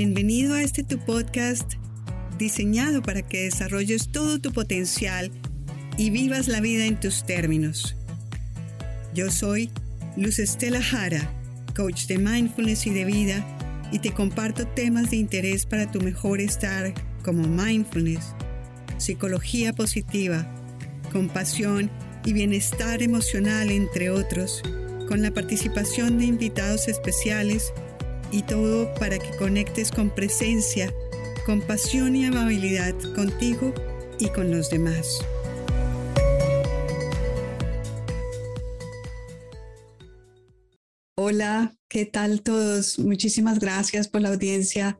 Bienvenido a este tu podcast diseñado para que desarrolles todo tu potencial y vivas la vida en tus términos. Yo soy Luz Estela Jara, coach de mindfulness y de vida, y te comparto temas de interés para tu mejor estar como mindfulness, psicología positiva, compasión y bienestar emocional, entre otros, con la participación de invitados especiales y todo para que conectes con presencia, compasión y amabilidad contigo y con los demás. Hola, ¿qué tal todos? Muchísimas gracias por la audiencia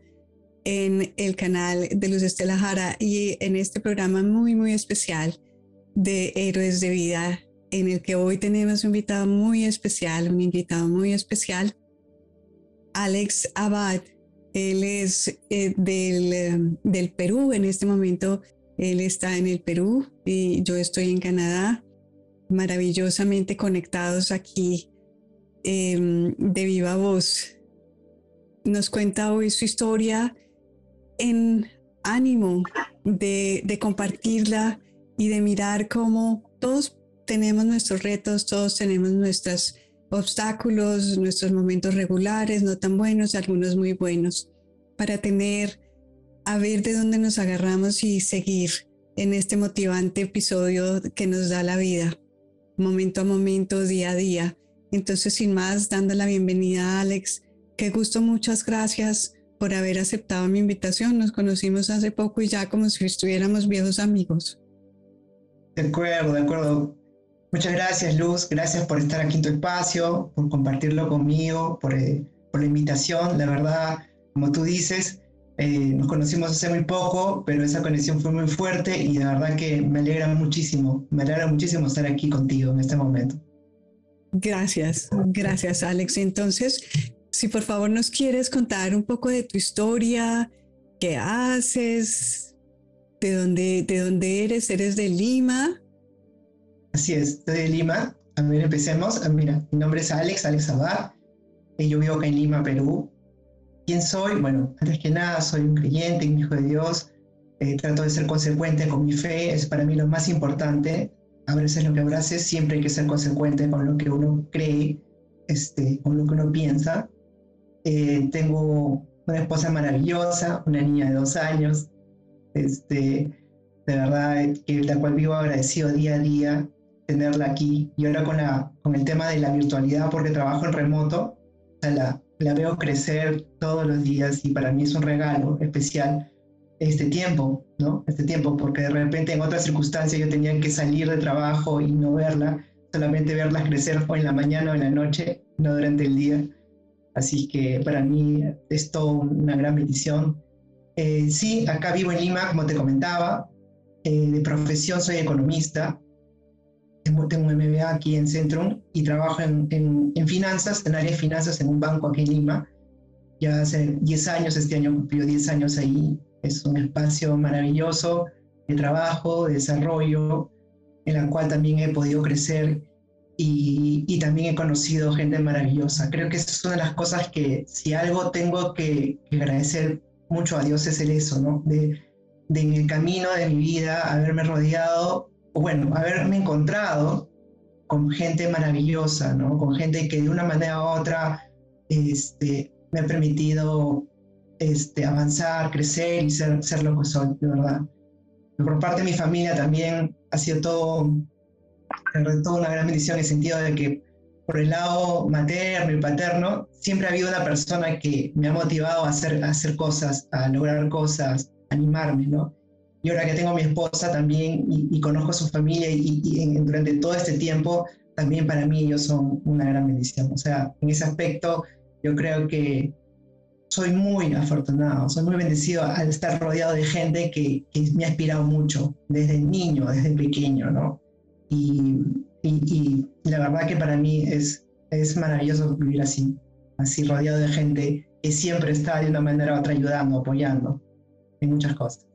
en el canal de Luz Estela Jara y en este programa muy, muy especial de Héroes de Vida, en el que hoy tenemos un invitado muy especial, un invitado muy especial Alex Abad. Él es eh, del, em, del, Perú. En este momento él está en el Perú y yo estoy en Canadá, maravillosamente conectados aquí em, de viva voz. Nos cuenta hoy su historia en ánimo de, de compartirla y de mirar cómo todos tenemos nuestros retos, todos tenemos nuestras obstáculos, nuestros momentos regulares, no tan buenos, algunos muy buenos, para tener, a ver de dónde nos agarramos y seguir en este motivante episodio que nos da la vida, momento a momento, día a día. Entonces, sin más, dando la bienvenida a Alex, qué gusto, muchas gracias por haber aceptado mi invitación. Nos conocimos hace poco y ya como si estuviéramos viejos amigos. De acuerdo, de acuerdo. Muchas gracias, Luz. Gracias por estar aquí en tu espacio, por compartirlo conmigo, por, eh, por la invitación. La verdad, como tú dices, eh, nos conocimos hace muy poco, pero esa conexión fue muy fuerte y de verdad que me alegra muchísimo, me alegra muchísimo estar aquí contigo en este momento. Gracias, gracias Alex. Entonces, si por favor nos quieres contar un poco de tu historia, qué haces, de dónde, de dónde eres, eres de Lima. Así es, estoy de Lima. A ver, empecemos. Ah, mira, mi nombre es Alex, Alex Abad. Y yo vivo acá en Lima, Perú. ¿Quién soy? Bueno, antes que nada, soy un creyente, un hijo de Dios. Eh, trato de ser consecuente con mi fe, es para mí lo más importante. Abraces lo que abraces, siempre hay que ser consecuente con lo que uno cree, este, con lo que uno piensa. Eh, tengo una esposa maravillosa, una niña de dos años, este, de verdad, que la cual vivo agradecido día a día tenerla aquí. Y ahora con, la, con el tema de la virtualidad, porque trabajo en remoto, la, la veo crecer todos los días y para mí es un regalo especial este tiempo, ¿no? Este tiempo, porque de repente en otras circunstancias yo tenía que salir de trabajo y no verla, solamente verla crecer o en la mañana o en la noche, no durante el día. Así que para mí es todo una gran bendición. Eh, sí, acá vivo en Lima, como te comentaba. Eh, de profesión soy economista tengo un MBA aquí en Centrum y trabajo en, en, finanzas, en área de finanzas en un banco aquí en Lima. Ya hace 10 años, este año cumplió 10 años ahí. Es un espacio maravilloso de trabajo, de desarrollo, en el cual también he podido crecer y, y, también he conocido gente maravillosa. Creo que es una de las cosas que si algo tengo que, agradecer mucho a Dios es el eso, ¿no? De, de en el camino de mi vida haberme rodeado bueno, haberme encontrado con gente maravillosa, ¿no? Con gente que de una manera u otra este, me ha permitido este, avanzar, crecer y ser, ser lo que soy, de verdad. Por parte de mi familia también ha sido todo, todo una gran bendición en el sentido de que por el lado materno y paterno siempre ha habido una persona que me ha motivado a hacer, a hacer cosas, a lograr cosas, animarme, ¿no? Y ahora que tengo a mi esposa también y, conozco a su familia y, durante todo este tiempo, también para mí ellos son una gran bendición. O sea, en ese aspecto yo creo que soy muy afortunado, soy muy bendecido al estar rodeado de gente que, me ha inspirado mucho desde niño, desde pequeño, ¿no? Y, y, la verdad que para mí es, es maravilloso vivir así, así rodeado de gente que siempre está de una manera u otra ayudando, apoyando en muchas cosas.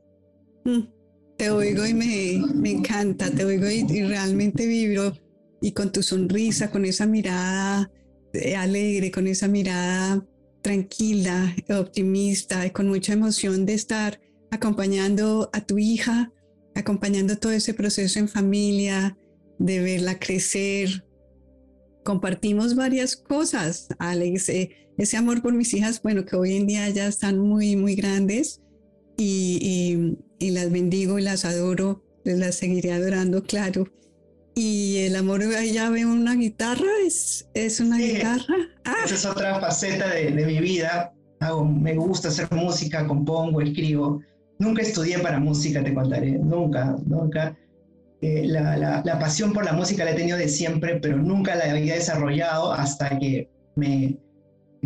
Te oigo y me, me encanta, te oigo y, realmente vibro y con tu sonrisa, con esa mirada eh, alegre, con esa mirada tranquila, optimista y con mucha emoción de estar acompañando a tu hija, acompañando todo ese proceso en familia, de verla crecer. Compartimos varias cosas, Alex. Eh, ese amor por mis hijas, bueno, que hoy en día ya están muy, muy grandes y, y, las bendigo y las adoro, las seguiré adorando, claro. Y el amor, ella ve una guitarra, es, es una guitarra. Ah. Esa es otra faceta de, de mi vida. Hago, me gusta hacer música, compongo, escribo. Nunca estudié para música, te contaré, nunca, nunca. Eh, la, la, la, pasión por la música la he tenido de siempre, pero nunca la había desarrollado hasta que me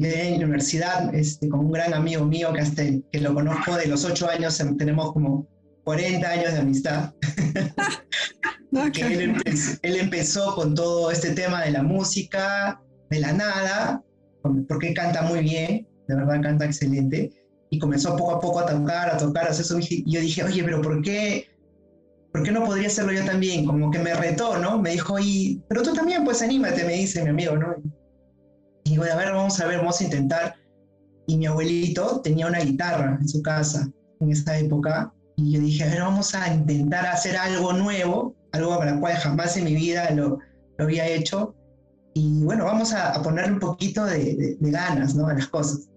en la universidad este, con un gran amigo mío que, hasta, que lo conozco de los ocho años, em, tenemos como 40 años de amistad. él, empezó, él, empezó, con todo este tema de la música, de la nada, porque canta muy bien, de verdad canta excelente y comenzó poco a poco a tocar, a tocar, a hacer eso. Y yo dije, oye, pero ¿por qué, ¿por qué no podría hacerlo yo también? Como que me retó, ¿no? Me dijo, y, pero tú también, pues anímate, me dice mi amigo, ¿no? Y digo, a ver, vamos a ver, vamos a intentar. Y mi abuelito tenía una guitarra en su casa en esa época. Y yo dije, a ver, vamos a intentar hacer algo nuevo, algo para lo cual jamás en mi vida lo, lo había hecho. Y bueno, vamos a, a ponerle un poquito de, de, de ganas, ¿no? A las cosas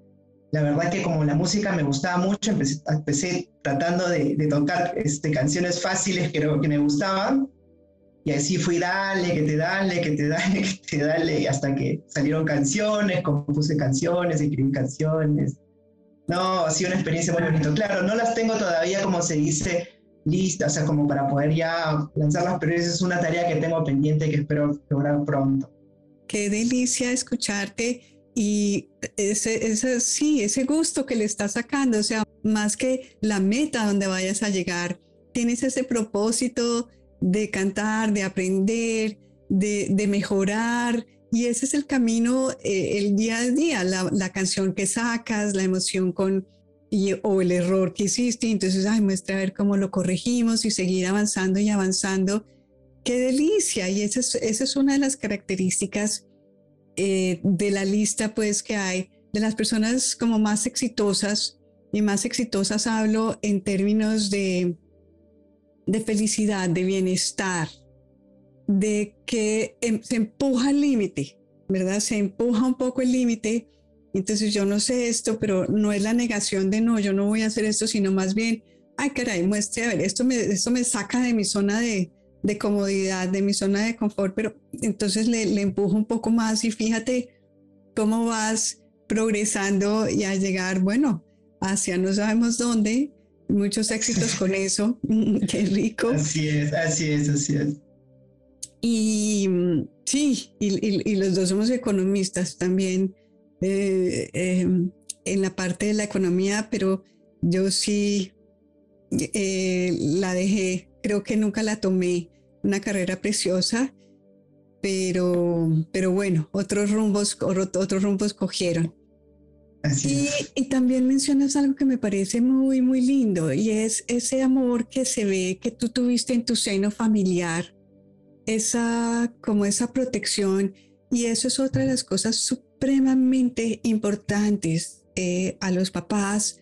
la verdad que como la música me gustaba mucho, empecé, empecé tratando de, de, tocar este, canciones fáciles que, que me gustaban. Y así fui, dale, que te dale, que te dale, que te dale, hasta que salieron canciones, compuse canciones, escribí canciones. No, ha sido una experiencia muy bonita. Claro, no las tengo todavía, como se dice, listas, o sea, como para poder ya lanzarlas, pero esa es una tarea que tengo pendiente que espero lograr pronto. Qué delicia escucharte y ese, ese, sí, ese gusto que le estás sacando, o sea, más que la meta donde vayas a llegar, tienes ese propósito de cantar, de aprender, de, mejorar, y ese es el camino, eh, el día a día, la, la, canción que sacas, la emoción con, o el error que hiciste, entonces, ay, muestra a ver cómo lo corregimos y seguir avanzando y avanzando. Qué delicia, y esa es, esa es una de las características eh, de la lista pues que hay. De las personas como más exitosas y más exitosas hablo en términos de, de felicidad, de bienestar, de que em, se empuja el límite, ¿verdad? Se empuja un poco el límite. Entonces yo no sé esto, pero no es la negación de no, yo no voy a hacer esto, sino más bien, ay caray, muestre, a ver, esto me, esto me saca de mi zona de, comodidad, de mi zona de confort, pero entonces le, le empujo un poco más y fíjate cómo vas progresando y a llegar, bueno, hacia no sabemos dónde. Muchos éxitos con eso. Qué rico. Así es, así es, así es. Y sí, y, y, los dos somos economistas también eh, eh, en la parte de la economía, pero yo sí eh, la dejé, creo que nunca la tomé una carrera preciosa, pero, pero bueno, otros rumbos, otros rumbos cogieron. Y, y, también mencionas algo que me parece muy, muy lindo y es ese amor que se ve que tú tuviste en tu seno familiar, esa, como esa protección. Y eso es otra de las cosas supremamente importantes eh, a los papás,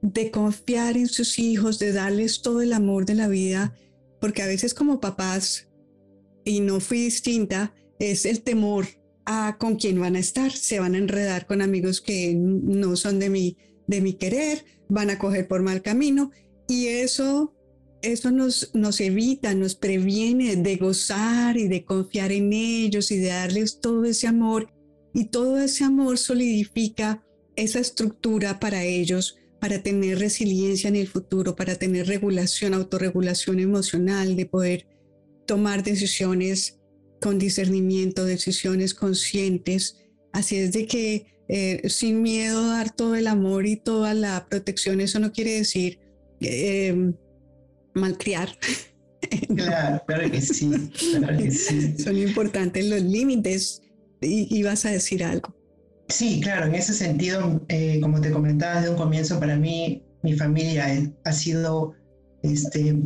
de confiar en sus hijos, de darles todo el amor de la vida porque a veces como papás, y no fui distinta, es el temor a con quién van a estar, se van a enredar con amigos que no son de mi, de mi querer, van a coger por mal camino y eso, eso nos, nos evita, nos previene de gozar y de confiar en ellos y de darles todo ese amor. Y todo ese amor solidifica esa estructura para ellos para tener resiliencia en el futuro, para tener regulación, autorregulación emocional, de poder tomar decisiones con discernimiento, decisiones conscientes. Así es de que eh, sin miedo dar todo el amor y toda la protección, eso no quiere decir eh, malcriar. Claro, claro que sí, Son importantes los límites y, y vas a decir algo. Sí, claro, en ese sentido, eh, como te comentaba desde un comienzo, para mí mi familia ha sido este,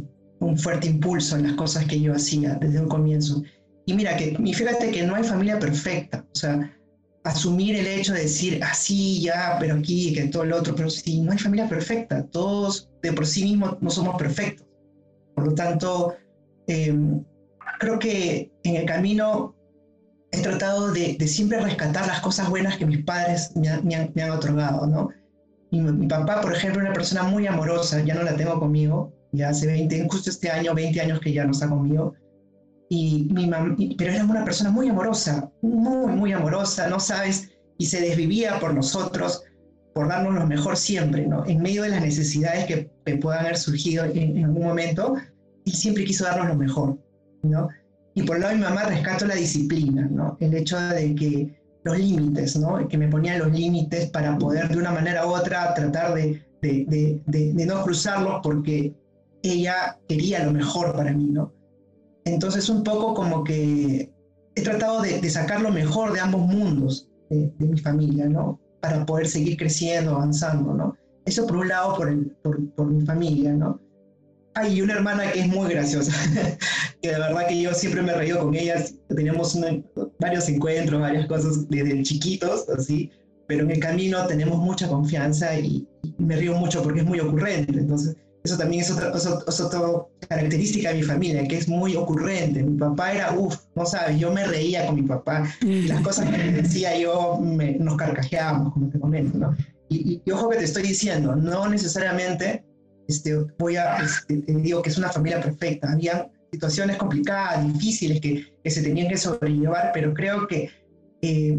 un fuerte impulso en las cosas que yo hacía desde un comienzo. Y mira, que fíjate que no hay familia perfecta, o sea, asumir el hecho de decir, así, ya, pero aquí, que todo lo otro, pero sí, no hay familia perfecta, todos de por sí mismos no somos perfectos. Por lo tanto, em, creo que en el camino he tratado de, siempre rescatar las cosas buenas que mis padres me, han, otorgado, ¿no? Mi, mi, papá, por ejemplo, una persona muy amorosa, ya no la tengo conmigo, ya hace 20, justo este año, 20 años que ya no está conmigo, y mi pero era una persona muy amorosa, muy, muy amorosa, no sabes, y se desvivía por nosotros, por darnos lo mejor siempre, ¿no? En medio de las necesidades que, que puedan haber surgido en, en, algún momento, él siempre quiso darnos lo mejor, ¿no? Y por el lado de mi mamá rescato la disciplina, ¿no? El hecho de que los límites, ¿no? Que me ponía los límites para poder de una manera u otra tratar de, de, de, de no cruzarlos porque ella quería lo mejor para mí, ¿no? Entonces un poco como que he tratado de, sacar lo mejor de ambos mundos de, mi familia, ¿no? Para poder seguir creciendo, avanzando, ¿no? Eso por un lado, por, el, por, mi familia, ¿no? Hay una hermana que es muy graciosa, que de verdad que yo siempre me reído con ella, tenemos varios encuentros, varias cosas desde chiquitos, así, pero en el camino tenemos mucha confianza y, y me río mucho porque es muy ocurrente, entonces eso también es otra, característica de mi familia, que es muy ocurrente. Mi papá era, uff, no sabes, yo me reía con mi papá. Y las cosas que me decía yo nos carcajeábamos, como te comento, ¿no? Y, ojo que te estoy diciendo, no necesariamente este, voy a, este, te digo que es una familia perfecta. Había situaciones complicadas, difíciles que, que se tenían que sobrellevar, pero creo que eh,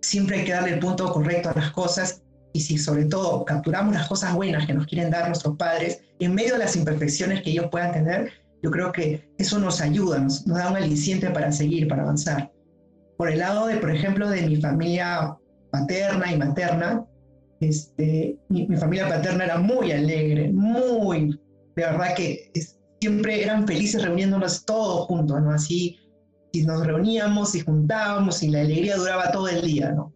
siempre hay que darle el punto correcto a las cosas y si sobre todo capturamos las cosas buenas que nos quieren dar nuestros padres, en medio de las imperfecciones que ellos puedan tener, yo creo que eso nos ayuda, nos, da un aliciente para seguir, para avanzar. Por el lado de, por ejemplo, de mi familia paterna y materna, este, mi, familia paterna era muy alegre, muy, de verdad que siempre eran felices reuniéndonos todos juntos, ¿no? Así, y nos reuníamos y juntábamos y la alegría duraba todo el día, ¿no?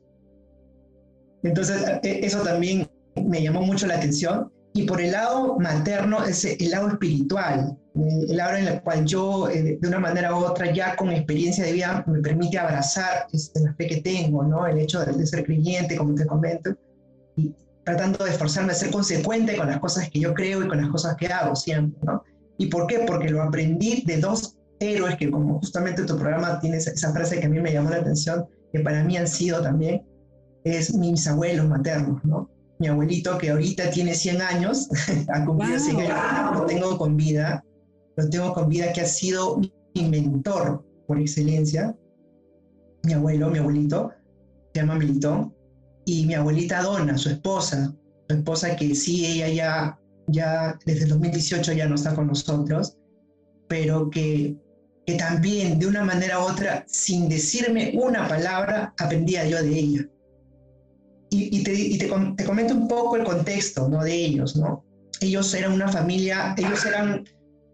Entonces, e, eso también me llamó mucho la atención. Y por el lado materno, es el lado espiritual, el lado en el cual yo, eh, de una manera u otra, ya con experiencia de vida, me permite abrazar este, la fe que tengo, ¿no? El hecho de, ser creyente, como te comento, y tratando de esforzarme a ser consecuente con las cosas que yo creo y con las cosas que hago siempre, ¿no? ¿Y por qué? Porque lo aprendí de dos héroes que, como justamente tu programa tiene esa frase que a mí me llamó la atención, que para mí han sido también es mis abuelos maternos, ¿no? Mi abuelito que ahorita tiene 100 años, ha cumplido 100 años, lo tengo con vida, lo tengo con vida, que ha sido mi mentor por excelencia. Mi abuelo, mi abuelito, se llama Militón, y mi abuelita Donna, su esposa, su esposa que sí, ella ya, ya desde el 2018 ya no está con nosotros, pero que, que también de una manera u otra, sin decirme una palabra, aprendía yo de ella y, te, comento un poco el contexto ¿no? de ellos, ¿no? Ellos eran una familia, ellos eran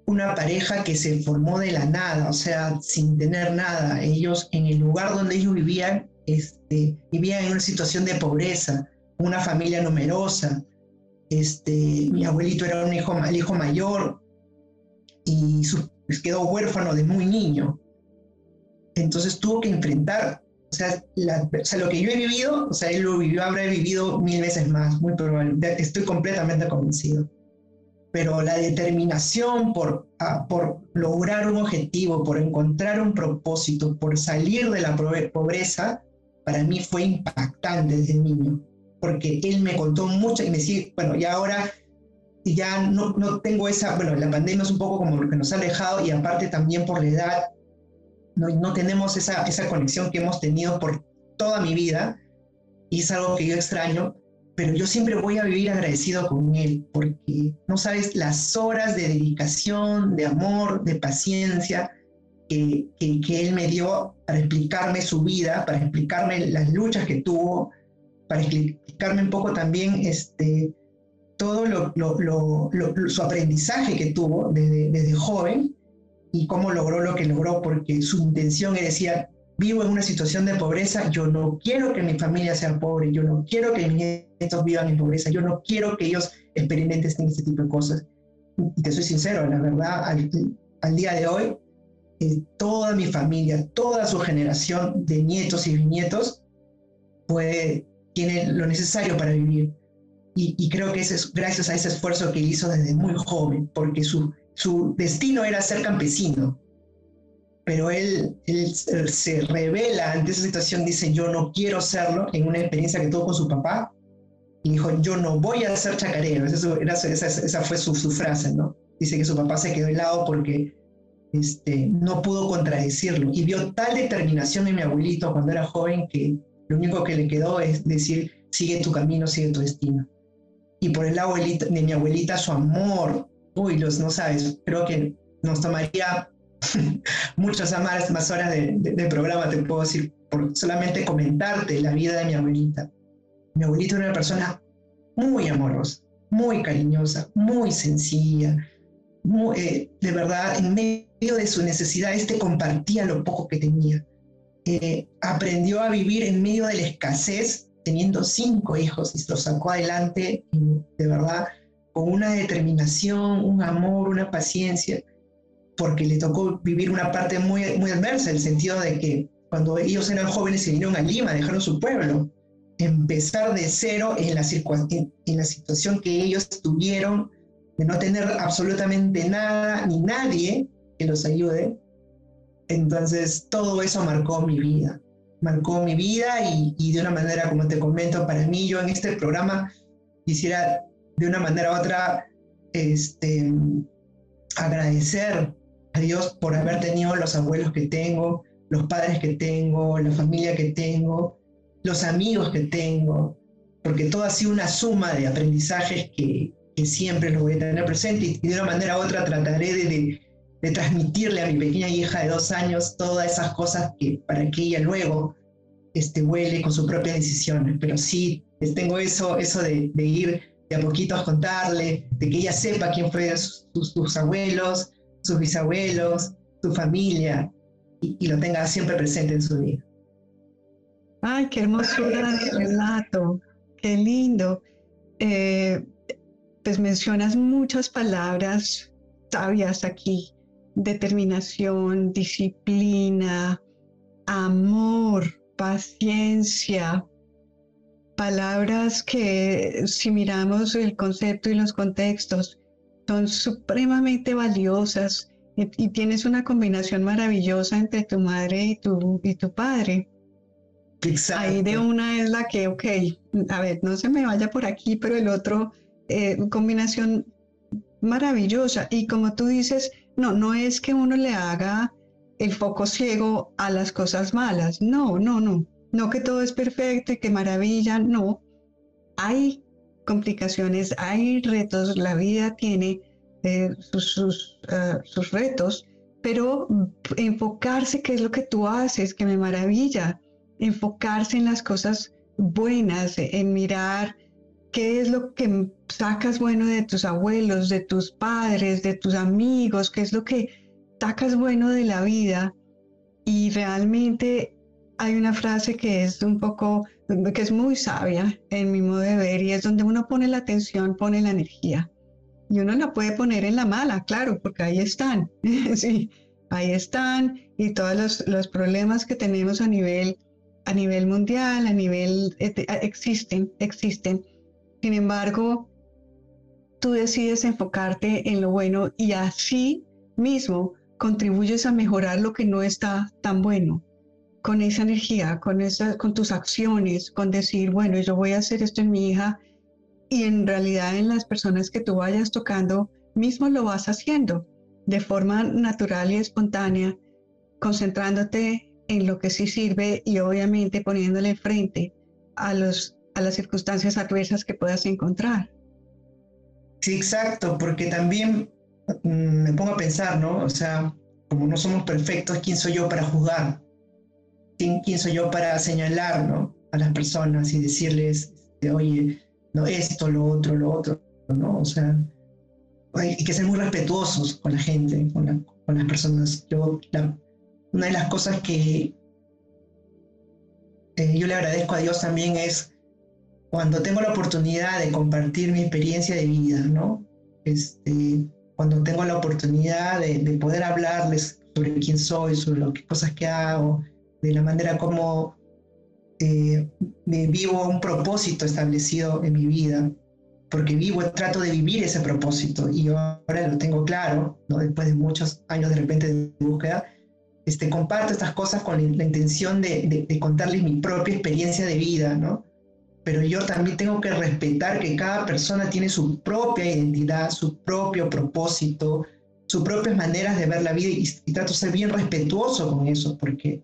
una pareja que se formó de la nada, o sea, sin tener nada. Ellos, en el lugar donde ellos vivían, este, vivían en una situación de pobreza, una familia numerosa. Este, mi abuelito era un hijo, el hijo mayor y su, quedó huérfano de muy niño. Entonces tuvo que enfrentar o sea, lo que yo he vivido, o sea, él lo vivió, habrá vivido mil veces más, muy probable. Estoy completamente convencido. Pero la determinación por, ah, por lograr un objetivo, por encontrar un propósito, por salir de la pobreza, para mí fue impactante desde niño. Porque él me contó mucho y me decía, bueno, y ahora ya no, no tengo esa, bueno, la pandemia es un poco como lo que nos ha alejado y aparte también por la edad, no, tenemos esa, esa conexión que hemos tenido por toda mi vida y es algo que yo extraño, pero yo siempre voy a vivir agradecido con él porque no sabes las horas de dedicación, de amor, de paciencia que, que, él me dio para explicarme su vida, para explicarme las luchas que tuvo, para explicarme un poco también este, todo lo, su aprendizaje que tuvo desde, desde joven y cómo logró lo que logró, porque su intención era decir, vivo en una situación de pobreza, yo no quiero que mi familia sea pobre, yo no quiero que mis nietos vivan en pobreza, yo no quiero que ellos experimenten este tipo de cosas. Y te soy sincero, la verdad, al, día de hoy, eh, toda mi familia, toda su generación de nietos y bisnietos puede, tiene lo necesario para vivir. Y, creo que es gracias a ese esfuerzo que hizo desde muy joven, porque su, su destino era ser campesino. Pero él, se revela ante esa situación, dice, yo no quiero serlo, en una experiencia que tuvo con su papá, y dijo, yo no voy a ser chacarero. Esa, fue su, frase, ¿no? Dice que su papá se quedó helado porque este, no pudo contradecirlo. Y vio tal determinación en mi abuelito cuando era joven que lo único que le quedó es decir, sigue tu camino, sigue tu destino. Y por el lado de mi abuelita, su amor, uy, los no sabes, creo que nos tomaría muchas más, más horas de, de, programa, te puedo decir, por solamente comentarte la vida de mi abuelita. Mi abuelita era una persona muy amorosa, muy cariñosa, muy sencilla, eh, de verdad, en medio de su necesidad, este compartía lo poco que tenía. Eh, aprendió a vivir en medio de la escasez, teniendo cinco hijos y los sacó adelante, de verdad, con una determinación, un amor, una paciencia, porque le tocó vivir una parte muy, muy adversa, en el sentido de que cuando ellos eran jóvenes se vinieron a Lima, dejaron su pueblo, empezar de cero en la, en la situación que ellos tuvieron de no tener absolutamente nada ni nadie que los ayude. Entonces todo eso marcó mi vida, marcó mi vida y, de una manera, como te comento, para mí yo en este programa quisiera de una manera u otra este, agradecer a Dios por haber tenido los abuelos que tengo, los padres que tengo, la familia que tengo, los amigos que tengo, porque todo ha sido una suma de aprendizajes que, que siempre lo voy a tener presente y de una manera u otra trataré de, de, transmitirle a mi pequeña hija de dos años todas esas cosas que para que ella luego este, huele con sus propias decisiones. Pero sí, tengo eso, eso de ir de a poquito a contarle, de que ella sepa quién fue sus, sus abuelos, sus bisabuelos, su familia, y, y, lo tenga siempre presente en su vida. Ay, qué hermosura de relato, qué lindo. Eh, pues mencionas muchas palabras sabias aquí, determinación, disciplina, amor, paciencia, palabras que si miramos el concepto y los contextos son supremamente valiosas y, tienes una combinación maravillosa entre tu madre y tu, y tu padre. Exacto. Ahí de una es la que, ok, a ver, no se me vaya por aquí, pero el otro eh, combinación maravillosa. Y como tú dices, no, no es que uno le haga el foco ciego a las cosas malas. No, no, no. No que todo es perfecto y que maravilla. No. Hay complicaciones, hay retos. La vida tiene eh, sus, eh, sus retos, pero enfocarse qué es lo que tú haces, que me maravilla. Enfocarse en las cosas buenas, en mirar qué es lo que sacas bueno de tus abuelos, de tus padres, de tus amigos, qué es lo que sacas bueno de la vida. Y realmente hay una frase que es un poco, que es muy sabia en mi modo de ver y es donde uno pone la atención, pone la energía. Y uno la puede poner en la mala, claro, porque ahí están, sí, ahí están. Y todos los, los problemas que tenemos a nivel, a nivel mundial, a nivel, existen, existen. Sin embargo, tú decides enfocarte en lo bueno y así mismo contribuyes a mejorar lo que no está tan bueno con esa energía, con, esa, con tus acciones, con decir, bueno, yo voy a hacer esto en mi hija y en realidad en las personas que tú vayas tocando, mismo lo vas haciendo de forma natural y espontánea, concentrándote en lo que sí sirve y obviamente poniéndole frente a los a las circunstancias adversas que puedas encontrar. Sí, exacto, porque también mm, me pongo a pensar, ¿no? O sea, como no somos perfectos, ¿quién soy yo para juzgar? ¿Quién, soy yo para señalar, ¿no? A las personas y decirles, oye, no, esto, lo otro, lo otro, ¿no? O sea, hay que ser muy respetuosos con la gente, con, con las personas. Yo, una de las cosas que eh, yo le agradezco a Dios también es cuando tengo la oportunidad de compartir mi experiencia de vida, ¿no? Este, cuando tengo la oportunidad de, poder hablarles sobre quién soy, sobre las cosas que hago, de la manera como eh, me vivo un propósito establecido en mi vida, porque vivo, trato de vivir ese propósito y ahora lo tengo claro, ¿no? después de muchos años de repente de búsqueda, este, comparto estas cosas con la, intención de, de, contarles mi propia experiencia de vida, ¿no? Pero yo también tengo que respetar que cada persona tiene su propia identidad, su propio propósito, sus propias maneras de ver la vida y, y trato de ser bien respetuoso con eso, porque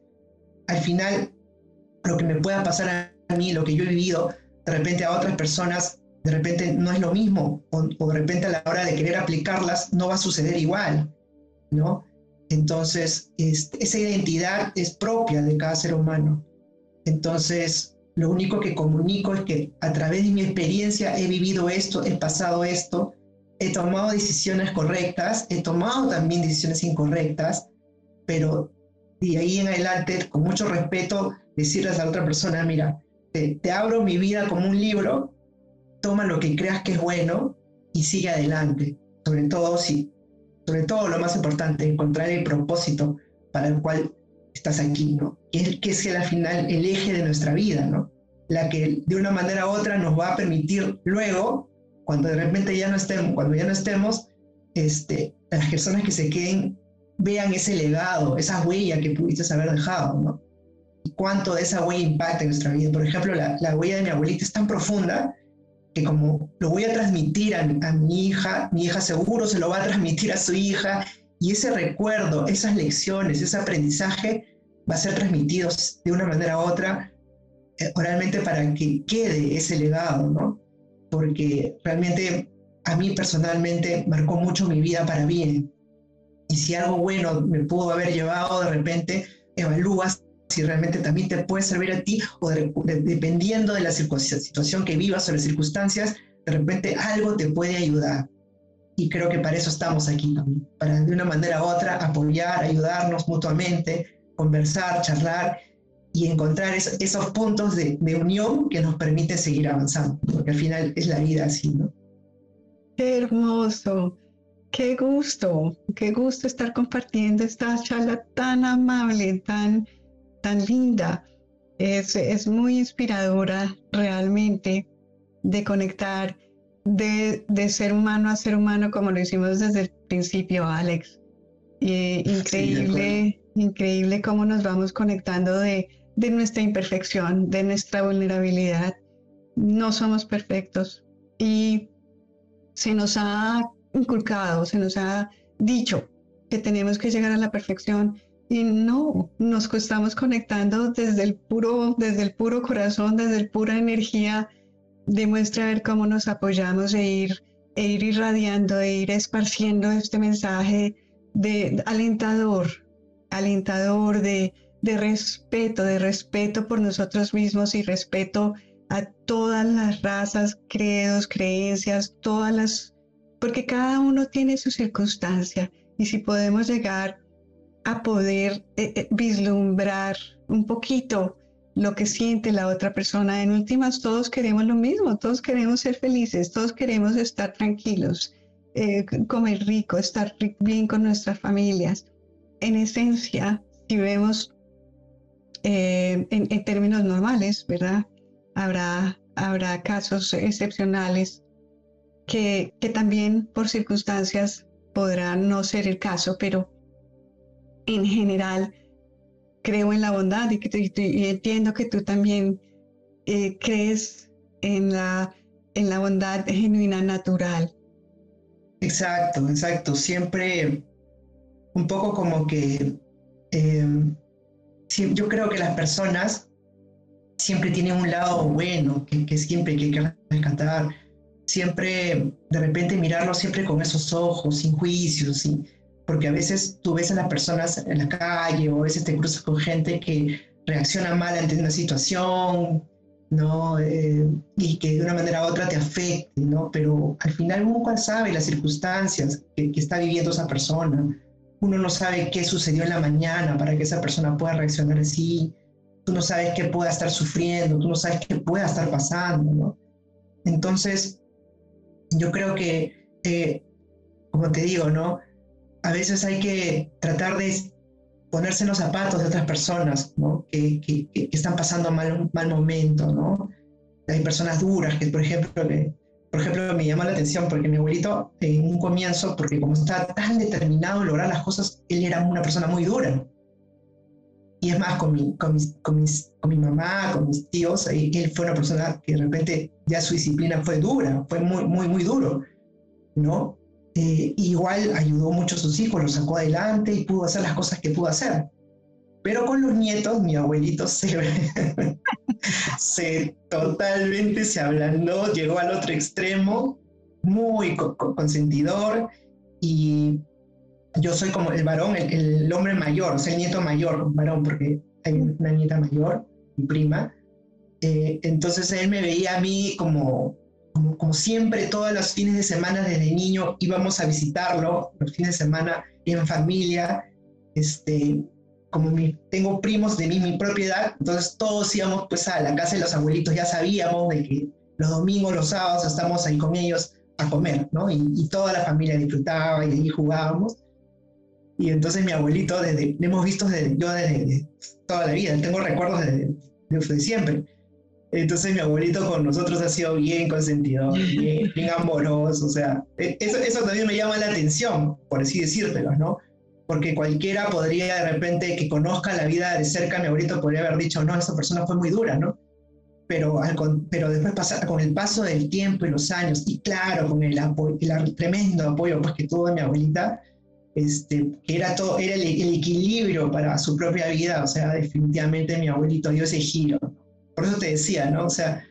al final lo que me pueda pasar a mí, lo que yo he vivido, de repente a otras personas, de repente no es lo mismo, o, de repente a la hora de querer aplicarlas no va a suceder igual, ¿no? Entonces, esa identidad es propia de cada ser humano. Entonces, lo único que comunico es que a través de mi experiencia he vivido esto, he pasado esto, he tomado decisiones correctas, he tomado también decisiones incorrectas, pero de ahí en adelante, con mucho respeto, decirles a la otra persona, mira, te, abro mi vida como un libro, toma lo que creas que es bueno y sigue adelante. Sobre todo si, sobre todo lo más importante, encontrar el propósito para el cual estás aquí, ¿no? Que es, que es al final el eje de nuestra vida, ¿no? La que de una manera u otra nos va a permitir luego, cuando de repente ya no estemos, cuando ya no estemos, este, las personas que se queden vean ese legado, esa huella que pudiste haber dejado, ¿no? cuánto de esa huella impacta en nuestra vida. Por ejemplo, la, huella de mi abuelita es tan profunda que como lo voy a transmitir a, mi hija, mi hija seguro se lo va a transmitir a su hija y ese recuerdo, esas lecciones, ese aprendizaje va a ser transmitido de una manera u otra eh, oralmente para que quede ese legado, ¿no? Porque realmente a mí personalmente marcó mucho mi vida para bien. Y si algo bueno me pudo haber llevado, de repente evalúas si realmente también te puede servir a ti o dependiendo de la situación que vivas o las circunstancias, de repente algo te puede ayudar. Y creo que para eso estamos aquí también, para de una manera u otra apoyar, ayudarnos mutuamente, conversar, charlar y encontrar esos puntos de, de unión que nos permiten seguir avanzando, porque al final es la vida así, ¿no? Qué hermoso, qué gusto, qué gusto estar compartiendo esta charla tan amable, tan tan linda. Es, es muy inspiradora realmente de conectar de, de, ser humano a ser humano como lo hicimos desde el principio, Alex. Y, increíble, increíble cómo nos vamos conectando de, de nuestra imperfección, de nuestra vulnerabilidad. No somos perfectos y se nos ha inculcado, se nos ha dicho que tenemos que llegar a la perfección y no, nos estamos conectando desde el puro, desde el puro corazón, desde el pura energía. Demuestra ver cómo nos apoyamos e ir, e ir irradiando, e ir esparciendo este mensaje de alentador, alentador de, de respeto, de respeto por nosotros mismos y respeto a todas las razas, credos, creencias, todas las, porque cada uno tiene su circunstancia y si podemos llegar a poder eh, eh, vislumbrar un poquito lo que siente la otra persona. En últimas, todos queremos lo mismo, todos queremos ser felices, todos queremos estar tranquilos, eh, comer rico, estar bien con nuestras familias. En esencia, si vemos en, términos normales, ¿verdad? Habrá, habrá casos excepcionales que, también por circunstancias podrán no ser el caso, pero en general creo en la bondad y, entiendo que tú también eh, crees en la, en la bondad genuina natural. Exacto, exacto. Siempre un poco como que em, yo creo que las personas siempre tienen un lado bueno que, que siempre hay que rescatar. Siempre, de repente, mirarlo siempre con esos ojos, sin juicios, sin, porque a veces tú ves a las personas en la calle o a veces te cruzas con gente que reacciona mal ante una situación, ¿no? Eh, y que de una manera u otra te afecte, ¿no? Pero al final uno sabe las circunstancias que, que, está viviendo esa persona. Uno no sabe qué sucedió en la mañana para que esa persona pueda reaccionar así. Tú no sabes qué pueda estar sufriendo, tú no sabes qué pueda estar pasando, ¿no? Entonces, yo creo que, eh, como te digo, ¿no? a veces hay que tratar de ponerse en los zapatos de otras personas, ¿no? Que, que, están pasando mal, mal momento, ¿no? Hay personas duras que, por ejemplo, por ejemplo, me llama la atención porque mi abuelito en un comienzo, porque como estaba tan determinado en lograr las cosas, él era una persona muy dura. Y es más, con mi, con, mis, con, mis, con mi mamá, con mis tíos, él fue una persona que de repente ya su disciplina fue dura, fue muy, muy, muy duro, ¿no? Eh, igual ayudó mucho a sus hijos, los sacó adelante y pudo hacer las cosas que pudo hacer. Pero con los nietos, mi abuelito se, se totalmente se ablandó, llegó al otro extremo, muy consentidor y yo soy como el varón, el, hombre mayor, o sea, el nieto mayor, varón, porque hay una nieta mayor, mi prima. Eh, entonces él me veía a mí como, como, como, siempre, todos los fines de semana desde niño íbamos a visitarlo, los fines de semana en familia. Este, como mi, tengo primos de mi, mi propiedad, entonces todos íbamos pues a la casa de los abuelitos, ya sabíamos de que los domingos, los sábados estamos ahí con ellos a comer, ¿no? Y, y toda la familia disfrutaba y allí jugábamos. Y entonces mi abuelito, desde, hemos visto desde, yo desde, toda la vida, tengo recuerdos de, de, siempre. Entonces mi abuelito con nosotros ha sido bien consentido, bien, bien amoroso, o sea, e, eso, eso también me llama la atención, por así decírtelo, ¿no? Porque cualquiera podría de repente que conozca la vida de cerca, mi abuelito podría haber dicho, no, esa persona fue muy dura, ¿no? Pero, pero después pasar, con el paso del tiempo y los años, y claro, con el, apoyo, el tremendo apoyo pues, que tuvo mi abuelita, este, que era, todo, era el, equilibrio para su propia vida, o sea, definitivamente mi abuelito dio ese giro. Por eso te decía, ¿no? O sea,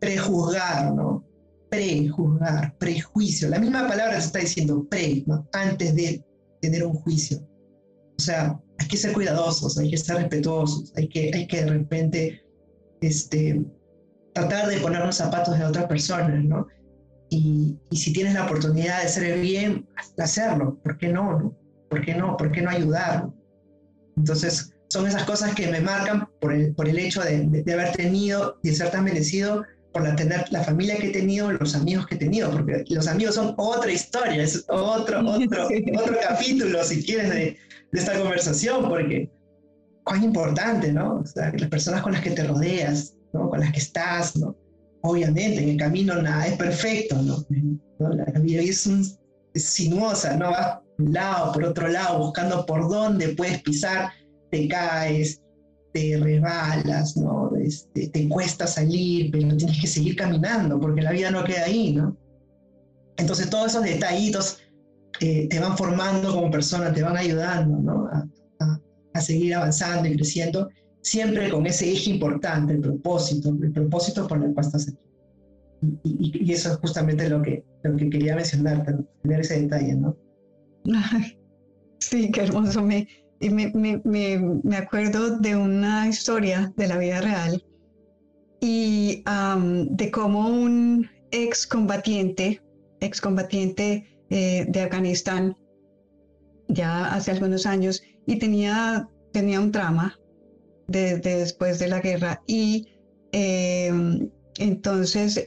prejuzgar, ¿no? Prejuzgar, prejuicio. La misma palabra se está diciendo pre, ¿no? Antes de tener un juicio. O sea, hay que ser cuidadosos, hay que ser respetuosos, hay que, hay que de repente este, tratar de poner los zapatos de otras personas, ¿no? Y, si tienes la oportunidad de hacer el bien, hacerlo. ¿Por qué no? ¿Por qué no? ¿Por qué no ayudar? Entonces, son esas cosas que me marcan por el, por el hecho de, de, haber tenido y de ser tan bendecido por la, tener la familia que he tenido, los amigos que he tenido, porque los amigos son otra historia, es otro, otro, otro capítulo, si quieres, de, de, esta conversación, porque cuán importante, ¿no? O sea, las personas con las que te rodeas, ¿no? Con las que estás, ¿no? Obviamente en el camino nada es perfecto. La vida es, sinuosa, ¿no? Vas por un lado, por otro lado, buscando por dónde puedes pisar, te caes, te rebalas, ¿no? Este, te cuesta salir, pero tienes que seguir caminando porque la vida no queda ahí, ¿no? Entonces todos esos detallitos eh, te van formando como persona, te van ayudando, ¿no? A seguir avanzando y creciendo siempre con ese eje importante, el propósito, el propósito por el cual estás aquí. Y, eso es justamente lo que, lo que quería mencionar, tener ese detalle, ¿no? sí, qué hermoso. Me, me, me, me, acuerdo de una historia de la vida real y de cómo un excombatiente, excombatiente eh, de Afganistán, ya hace algunos años, y tenía, tenía un trama de, después de la guerra y em, entonces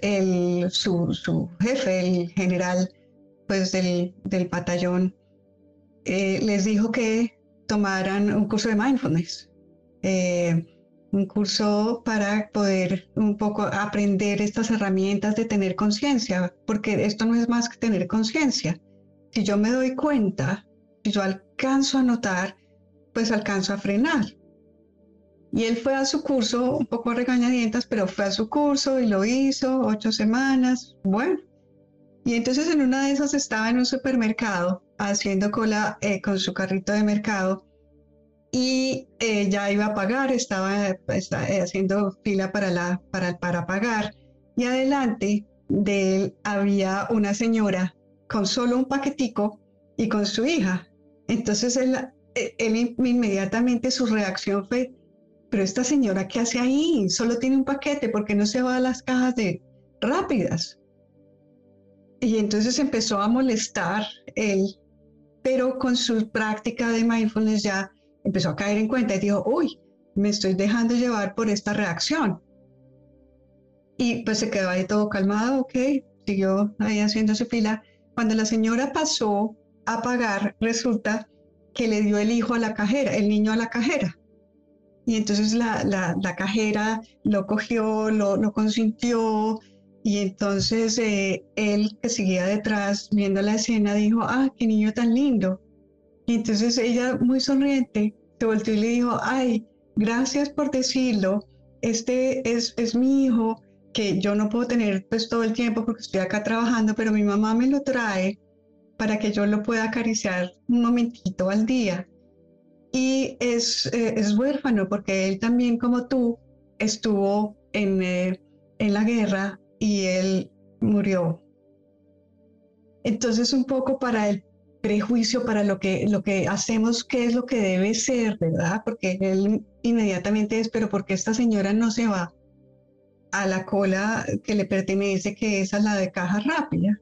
su, jefe, el general pues del, batallón, eh, les dijo que tomaran un curso de mindfulness, eh, un curso para poder un poco aprender estas herramientas de tener conciencia, porque esto no es más que tener conciencia. Si yo me doy cuenta, si yo alcanzo a notar, pues alcanzo a frenar. Y él fue a su curso, un poco regañadientas, pero fue a su curso y lo hizo, ocho semanas, bueno. Y entonces en una de esas estaba en un supermercado haciendo cola eh, con su carrito de mercado y eh, ya iba a pagar, estaba, eh, haciendo fila para, la, para, para pagar y adelante de él había una señora con solo un paquetico y con su hija. Entonces él, él inmediatamente su reacción fue, pero esta señora, ¿qué hace ahí? Solo tiene un paquete, porque no se va a las cajas de rápidas? Y entonces empezó a molestar él, pero con su práctica de mindfulness ya empezó a caer en cuenta y dijo, uy, me estoy dejando llevar por esta reacción. Y pues se quedó ahí todo calmado, ok, siguió ahí haciendo su fila. Cuando la señora pasó a pagar, resulta que le dio el hijo a la cajera, el niño a la cajera. Y entonces la, la, cajera lo cogió, lo, consintió, y entonces eh, él que seguía detrás viendo la escena dijo, ah, qué niño tan lindo. Y entonces ella muy sonriente se volteó y le dijo, ay, gracias por decirlo, este es, es mi hijo que yo no puedo tener pues todo el tiempo porque estoy acá trabajando, pero mi mamá me lo trae para que yo lo pueda acariciar un momentito al día. Y es, eh, es huérfano porque él también como tú estuvo en, eh, en la guerra y él murió. Entonces un poco para el prejuicio, para lo que, lo que hacemos, qué es lo que debe ser, ¿verdad? Porque él inmediatamente es, pero ¿por qué esta señora no se va a la cola que le pertenece, que esa es la de caja rápida?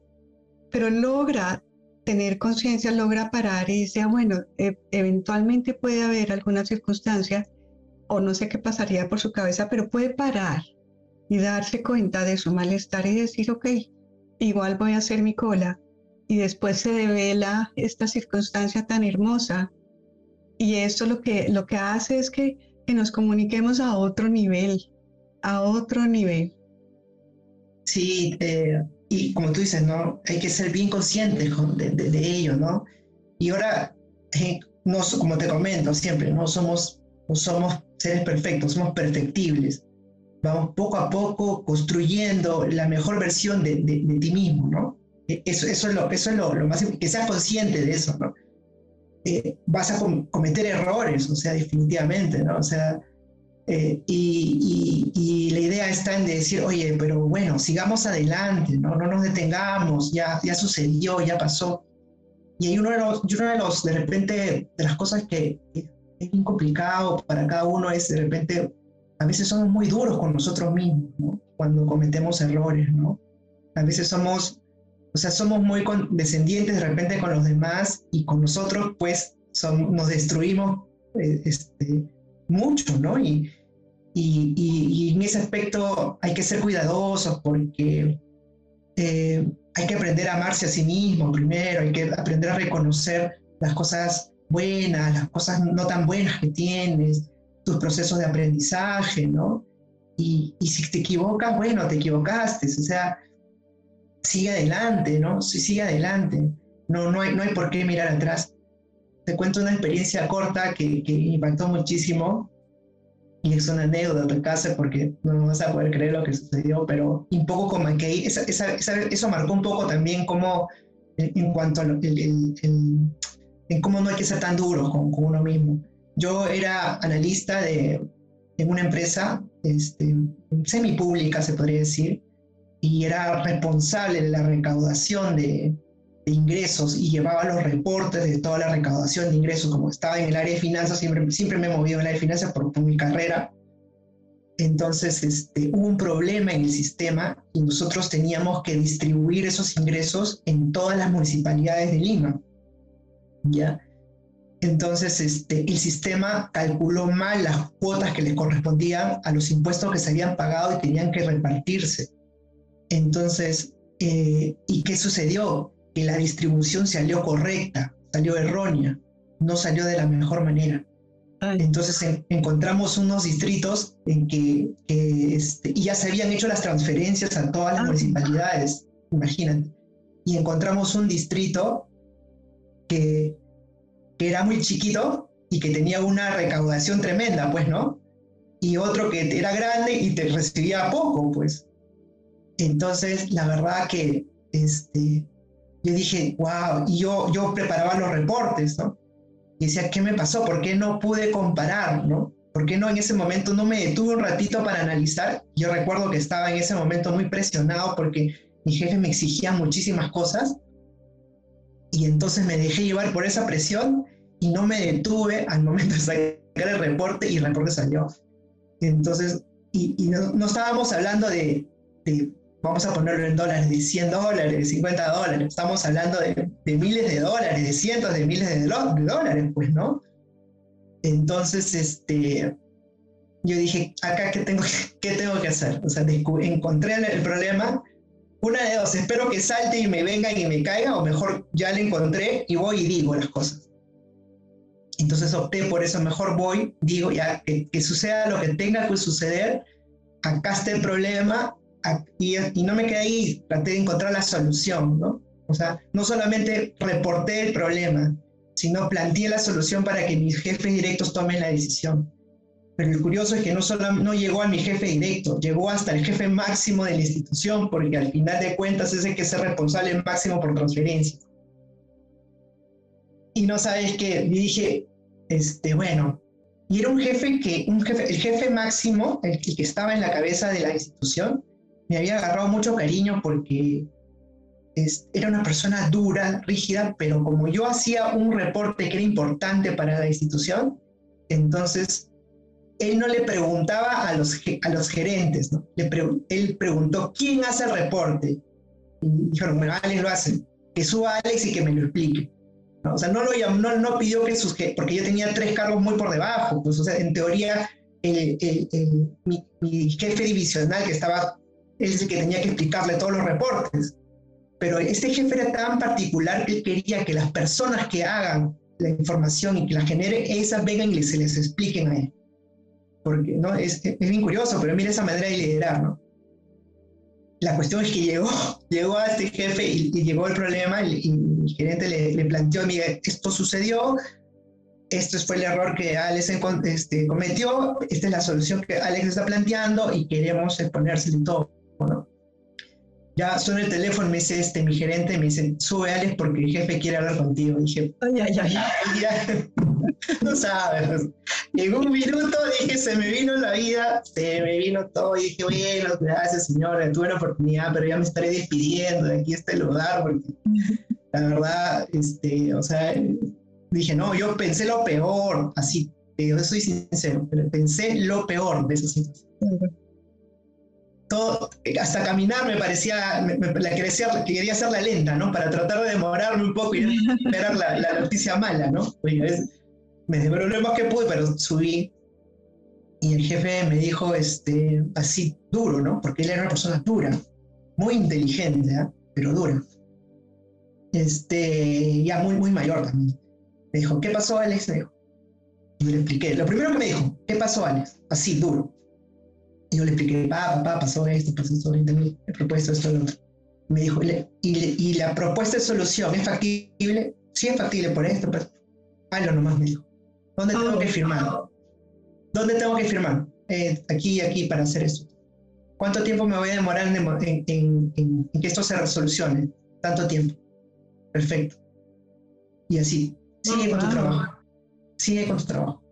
Pero logra tener conciencia, logra parar y dice, ah, bueno, e, eventualmente puede haber alguna circunstancia o no sé qué pasaría por su cabeza, pero puede parar y darse cuenta de su malestar y decir, ok, igual voy a hacer mi cola. Y después se devela esta circunstancia tan hermosa. Y esto lo que, lo que hace es que, que nos comuniquemos a otro nivel, a otro nivel. Sí, eh, y como tú dices, ¿no? Hay que ser bien conscientes de, de, ello, ¿no? Y ahora, eh, no, como te comento siempre, no somos, no somos seres perfectos, somos perfectibles. Vamos poco a poco construyendo la mejor versión de, de, ti mismo, ¿no? E, eso, eso es, lo, eso es lo, lo más que seas consciente de eso, ¿no? Eh, vas a cometer errores, o sea, definitivamente, ¿no? O sea, eh, y, la idea está en decir, oye, pero bueno, sigamos adelante, no, no nos detengamos, ya, ya sucedió, ya pasó. Y hay uno de los, uno de los, de repente, de las cosas que es bien complicado para cada uno es de repente, a veces somos muy duros con nosotros mismos, ¿no? Cuando cometemos errores, ¿no? A veces somos, o sea, somos muy descendientes de repente con los demás y con nosotros, pues, son, nos destruimos, eh, este, mucho, ¿no? Y, y, y, en ese aspecto hay que ser cuidadosos porque eh, hay que aprender a amarse a sí mismo primero, hay que aprender a reconocer las cosas buenas, las cosas no tan buenas que tienes, tus procesos de aprendizaje, ¿no? Y, y si te equivocas, bueno, te equivocaste, o sea, sigue adelante, ¿no? Sí, sigue adelante. No, no, hay, no hay por qué mirar atrás te cuento una experiencia corta que, que impactó muchísimo y es una anécdota casa porque no vas a poder creer lo que sucedió, pero un poco como que esa, esa, eso marcó un poco también como en, cuanto a el, en cómo no hay que ser tan duro con, con, uno mismo. Yo era analista de, en una empresa este, semipública, se podría decir, y era responsable de la recaudación de, de ingresos y llevaba los reportes de toda la recaudación de ingresos, como estaba en el área de finanzas, siempre, siempre me he movido en el área de finanzas por, por mi carrera. Entonces este, hubo un problema en el sistema y nosotros teníamos que distribuir esos ingresos en todas las municipalidades de Lima. ¿Ya? Entonces este, el sistema calculó mal las cuotas que les correspondían a los impuestos que se habían pagado y tenían que repartirse. Entonces, eh, ¿y qué sucedió? Que la distribución salió correcta, salió errónea, no salió de la mejor manera. Entonces encontramos unos distritos en que, este, ya se habían hecho las transferencias a todas las ah. municipalidades, imagínate. Y encontramos un distrito que, que era muy chiquito y que tenía una recaudación tremenda, pues, ¿no? Y otro que era grande y te recibía poco, pues. Entonces, la verdad que este, yo dije, wow, y yo, yo preparaba los reportes, ¿no? Y decía, ¿qué me pasó? ¿Por qué no pude comparar, ¿no? ¿Por qué no en ese momento no me detuve un ratito para analizar? Yo recuerdo que estaba en ese momento muy presionado porque mi jefe me exigía muchísimas cosas y entonces me dejé llevar por esa presión y no me detuve al momento de sacar el reporte y el reporte salió. Entonces, y, y no, no, estábamos hablando de, de vamos a ponerlo en dólares, de 100 dólares, de 50 dólares, estamos hablando de, miles de dólares, de cientos de miles de, dólares, pues, ¿no? Entonces, este, yo dije, acá, ¿qué tengo, qué tengo que hacer? O sea, encontré el problema, una de dos, espero que salte y me venga y me caiga, o mejor ya lo encontré y voy y digo las cosas. Entonces opté por eso, mejor voy, digo, ya, que, suceda lo que tenga que suceder, acá está el problema, y, no me quedé ahí, traté de encontrar la solución, ¿no? O sea, no solamente reporté el problema, sino planteé la solución para que mis jefes directos tomen la decisión. Pero lo curioso es que no solo no llegó a mi jefe directo, llegó hasta el jefe máximo de la institución, porque al final de cuentas es el que es responsable máximo por transferencia. Y no sabes qué, y dije, este, bueno, y era un jefe que, un jefe, el jefe máximo, el que estaba en la cabeza de la institución, me había agarrado mucho cariño porque era una persona dura, rígida, pero como yo hacía un reporte que era importante para la institución, entonces él no le preguntaba a los, a los gerentes, ¿no? Le él preguntó, ¿quién hace el reporte? Y dijeron, bueno, Alex lo hace, que suba Alex y que me lo explique. ¿no? O sea, no, lo no, no pidió que sus porque yo tenía tres cargos muy por debajo, pues, o sea, en teoría, el, el, mi, mi, jefe divisional que estaba, es el que tenía que explicarle todos los reportes. Pero este jefe era tan particular que él quería que las personas que hagan la información y que la genere, esas vengan y se les expliquen a él porque ¿no? es, es bien curioso, pero mira esa manera de liderar, ¿no? La cuestión es que llegó, llegó a este jefe y, llegó el problema y, el gerente le, le, planteó, mira, esto sucedió, esto fue el error que Alex este, cometió, esta es la solución que Alex está planteando y queremos exponérselo todo, ¿no? Ya suena el teléfono, me dice este, mi gerente, me dice, sube Alex porque el jefe quiere hablar contigo. Dije, ay, ay, ay, no sabes. En un minuto dije, se me vino la vida, se me vino todo. Y dije, bueno, gracias señora, tuve la oportunidad, pero ya me estaré despidiendo de aquí este lugar porque la verdad, este, o sea, dije, no, yo pensé lo peor, así, soy sincero, pero pensé lo peor de esa situación hasta caminar me parecía, la quería, quería hacerla lenta, ¿no? Para tratar de demorarme un poco y esperar la, la noticia mala, ¿no? me demoró lo más que pude, pero subí y el jefe me dijo, este, así duro, ¿no? Porque él era una persona dura, muy inteligente, ¿eh? pero dura. Este, ya muy, muy mayor también. Me dijo, ¿qué pasó, Alex? Me dijo. Y le expliqué. Lo primero que me dijo, ¿qué pasó, Alex? Así, duro. Y yo le expliqué, papá, papá, pasó esto, pasó esto, he propuesto esto, lo otro. Me dijo, y, y, la propuesta de solución es factible, sí es factible por esto, pero hazlo nomás, me dijo. ¿Dónde tengo que firmar? ¿Dónde tengo que firmar? Eh, aquí y aquí para hacer esto. ¿Cuánto tiempo me voy a demorar en, en, en, que esto se resolucione? Tanto tiempo. Perfecto. Y así, sigue con tu trabajo. Sigue con tu trabajo.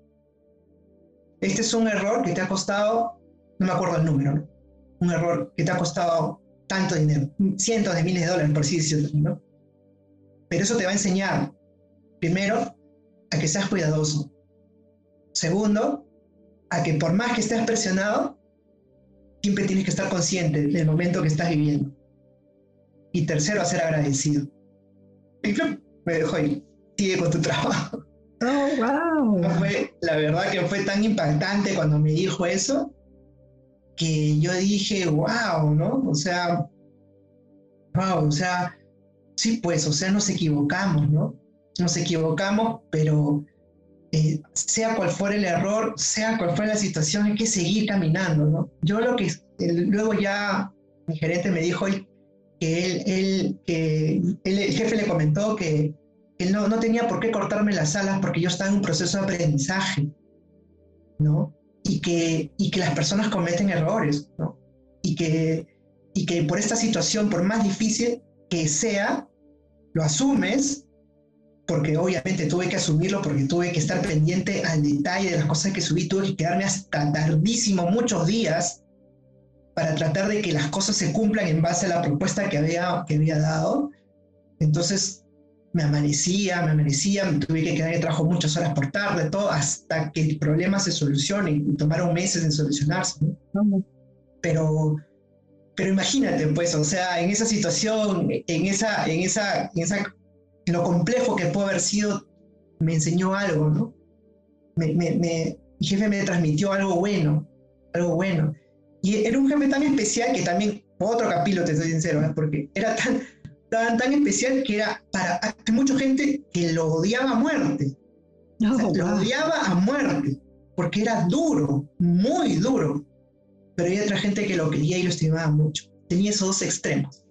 Este es un error que te ha costado no me acuerdo el número, un error que te ha costado tanto dinero, cientos de miles de dólares, por así decirlo, ¿no? Pero eso te va a enseñar, primero, a que seas cuidadoso. Segundo, a que por más que estés presionado, siempre tienes que estar consciente del momento que estás viviendo. Y tercero, a ser agradecido. Y me dejó ahí. Sigue con tu trabajo. Oh, wow. Fue, la verdad que fue tan impactante cuando me dijo eso, que yo dije, wow, ¿no? O sea, wow, o sea, sí, pues, o sea, nos equivocamos, ¿no? Nos equivocamos, pero eh, sea cual fuera el error, sea cual fuera la situación, hay que seguir caminando, ¿no? Yo lo que, luego ya mi gerente me dijo que él, él, que el jefe le comentó que él no, no tenía por qué cortarme las alas porque yo estaba en un proceso de aprendizaje, ¿no? Y que, y que las personas cometen errores, ¿no? Y que, y que por esta situación, por más difícil que sea, lo asumes, porque obviamente tuve que asumirlo, porque tuve que estar pendiente al detalle de las cosas que subí, tuve que quedarme hasta tardísimo, muchos días, para tratar de que las cosas se cumplan en base a la propuesta que había, que había dado. Entonces, me amanecía, me amanecía, me tuve que quedar en el trabajo muchas horas por tarde, todo, hasta que el problema se solucione y tomaron meses en solucionarse. Pero, pero imagínate, pues, o sea, en esa situación, en esa, en esa, en esa, en lo complejo que pudo haber sido, me enseñó algo, ¿no? Me, me, me, mi jefe me transmitió algo bueno, algo bueno. Y era un jefe tan especial que también, otro capítulo, te soy sincero, ¿eh? porque era tan, tan, tan especial que era para mucha gente que lo odiaba a muerte. lo odiaba a muerte, porque era duro, muy duro. Pero hay otra gente que lo quería y lo estimaba mucho. Tenía esos dos extremos.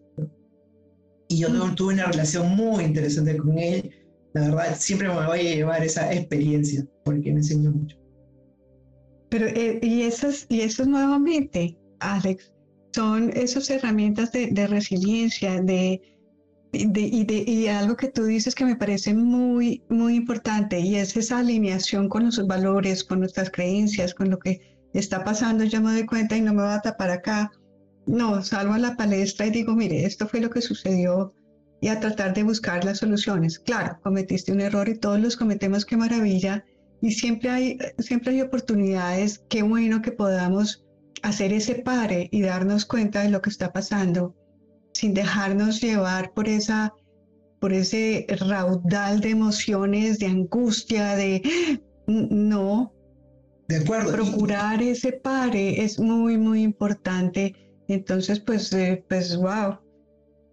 Y yo mm. tuve una relación muy interesante con él. La verdad, siempre me voy a llevar esa experiencia, porque me enseñó mucho. Pero, eh, y, esas, y eso nuevamente, Alex, son esas herramientas de, de resiliencia, de, y, de, y, algo que tú dices que me parece muy, muy importante y es esa alineación con nuestros valores, con nuestras creencias, con lo que está pasando. Yo me doy cuenta y no me voy a tapar acá. No, salgo a la palestra y digo, mire, esto fue lo que sucedió y a tratar de buscar las soluciones. Claro, cometiste un error y todos los cometemos, qué maravilla. Y siempre hay, siempre hay oportunidades, qué bueno que podamos hacer ese pare y darnos cuenta de lo que está pasando sin dejarnos llevar por esa por ese raudal de emociones, de angustia, de no. De acuerdo. Procurar ese pare es muy, muy importante. Entonces, pues, eh, pues, wow,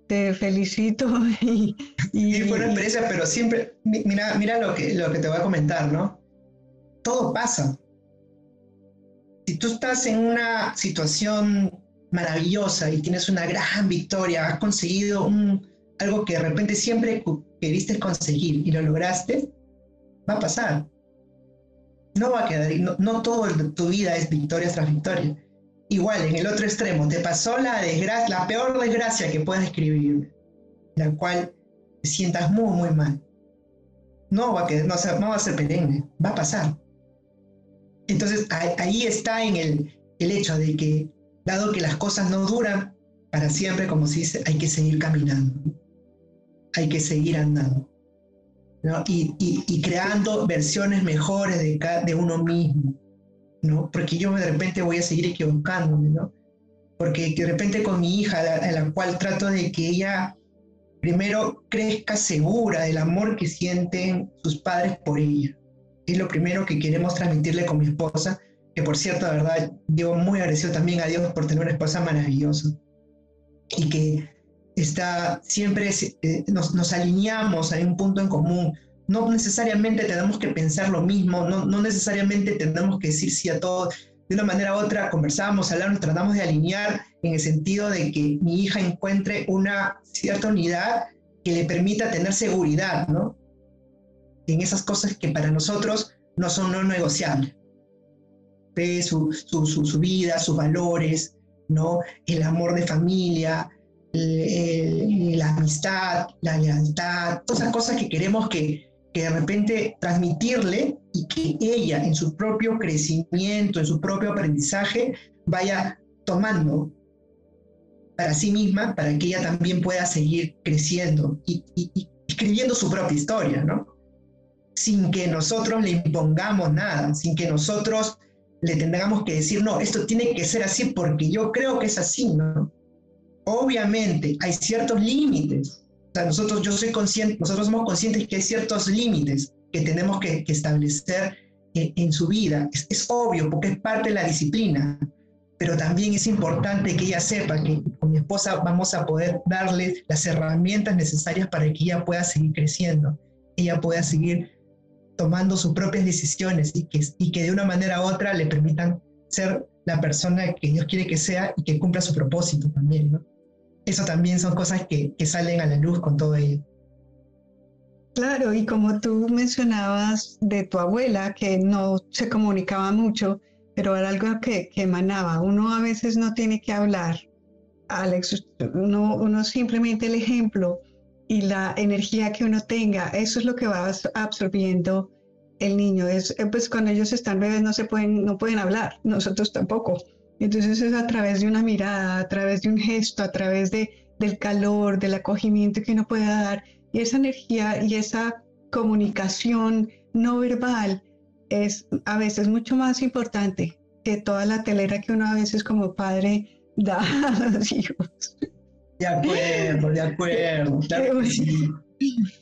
te felicito. Y, y, fue una experiencia, pero siempre, mira, mira lo que, lo que te voy a comentar, ¿no? Todo pasa. Si tú estás en una situación maravillosa y tienes una gran victoria, has conseguido un, algo que de repente siempre queriste conseguir y lo lograste, va a pasar. No va a quedar, no, no todo tu vida es victoria tras victoria. Igual, en el otro extremo, te pasó la desgracia, la peor desgracia que puedas escribir, la cual te sientas muy, muy mal. No va a quedar, no, no va a ser perenne, va a pasar. Entonces, ahí está en el, el hecho de que dado que las cosas no duran para siempre, como se dice, hay que seguir caminando, hay que seguir andando. Y, creando versiones mejores de, uno mismo, ¿no? Porque yo de repente voy a seguir equivocándome, ¿no? Porque de repente con mi hija, a la cual trato de que ella primero crezca segura del amor que sienten sus padres por ella. Es lo primero que queremos transmitirle con mi esposa, que por cierto, de verdad, digo muy agradecido también a Dios por tener una esposa maravillosa y que está siempre eh, nos, alineamos a un punto en común. No necesariamente tenemos que pensar lo mismo, no, no necesariamente tenemos que decir sí a todo. De una manera u otra conversamos, hablamos, tratamos de alinear en el sentido de que mi hija encuentre una cierta unidad que le permita tener seguridad, ¿no? En esas cosas que para nosotros no son no negociables su, su, vida, sus valores, ¿no? el amor de familia, la amistad, la lealtad, todas esas cosas que queremos que, que de repente transmitirle y que ella en su propio crecimiento, en su propio aprendizaje, vaya tomando para sí misma, para que ella también pueda seguir creciendo y, y escribiendo su propia historia, ¿no? Sin que nosotros le impongamos nada, sin que nosotros le tengamos que decir, no, esto tiene que ser así porque yo creo que es así, ¿no? Obviamente hay ciertos límites. O sea, nosotros, yo soy consciente, nosotros somos conscientes que hay ciertos límites que tenemos que, establecer en, su vida. Es, es, obvio porque es parte de la disciplina, pero también es importante que ella sepa que con mi esposa vamos a poder darle las herramientas necesarias para que ella pueda seguir creciendo, ella pueda seguir tomando sus propias decisiones y que, y que de una manera u otra le permitan ser la persona que Dios quiere que sea y que cumpla su propósito también, ¿no? Eso también son cosas que, que salen a la luz con todo ello. Claro, y como tú mencionabas de tu abuela, que no se comunicaba mucho, pero era algo que, que emanaba. Uno a veces no tiene que hablar, Alex, uno, uno simplemente el ejemplo y la energía que uno tenga, eso es lo que va absorbiendo el niño. Es, eh, pues cuando ellos están bebés no se pueden, no pueden hablar, nosotros tampoco. Entonces es a través de una mirada, a través de un gesto, a través de, del calor, del acogimiento que uno pueda dar. Y esa energía y esa comunicación no verbal es a veces mucho más importante que toda la telera que uno a veces como padre da a los hijos. De acuerdo, de acuerdo. sí.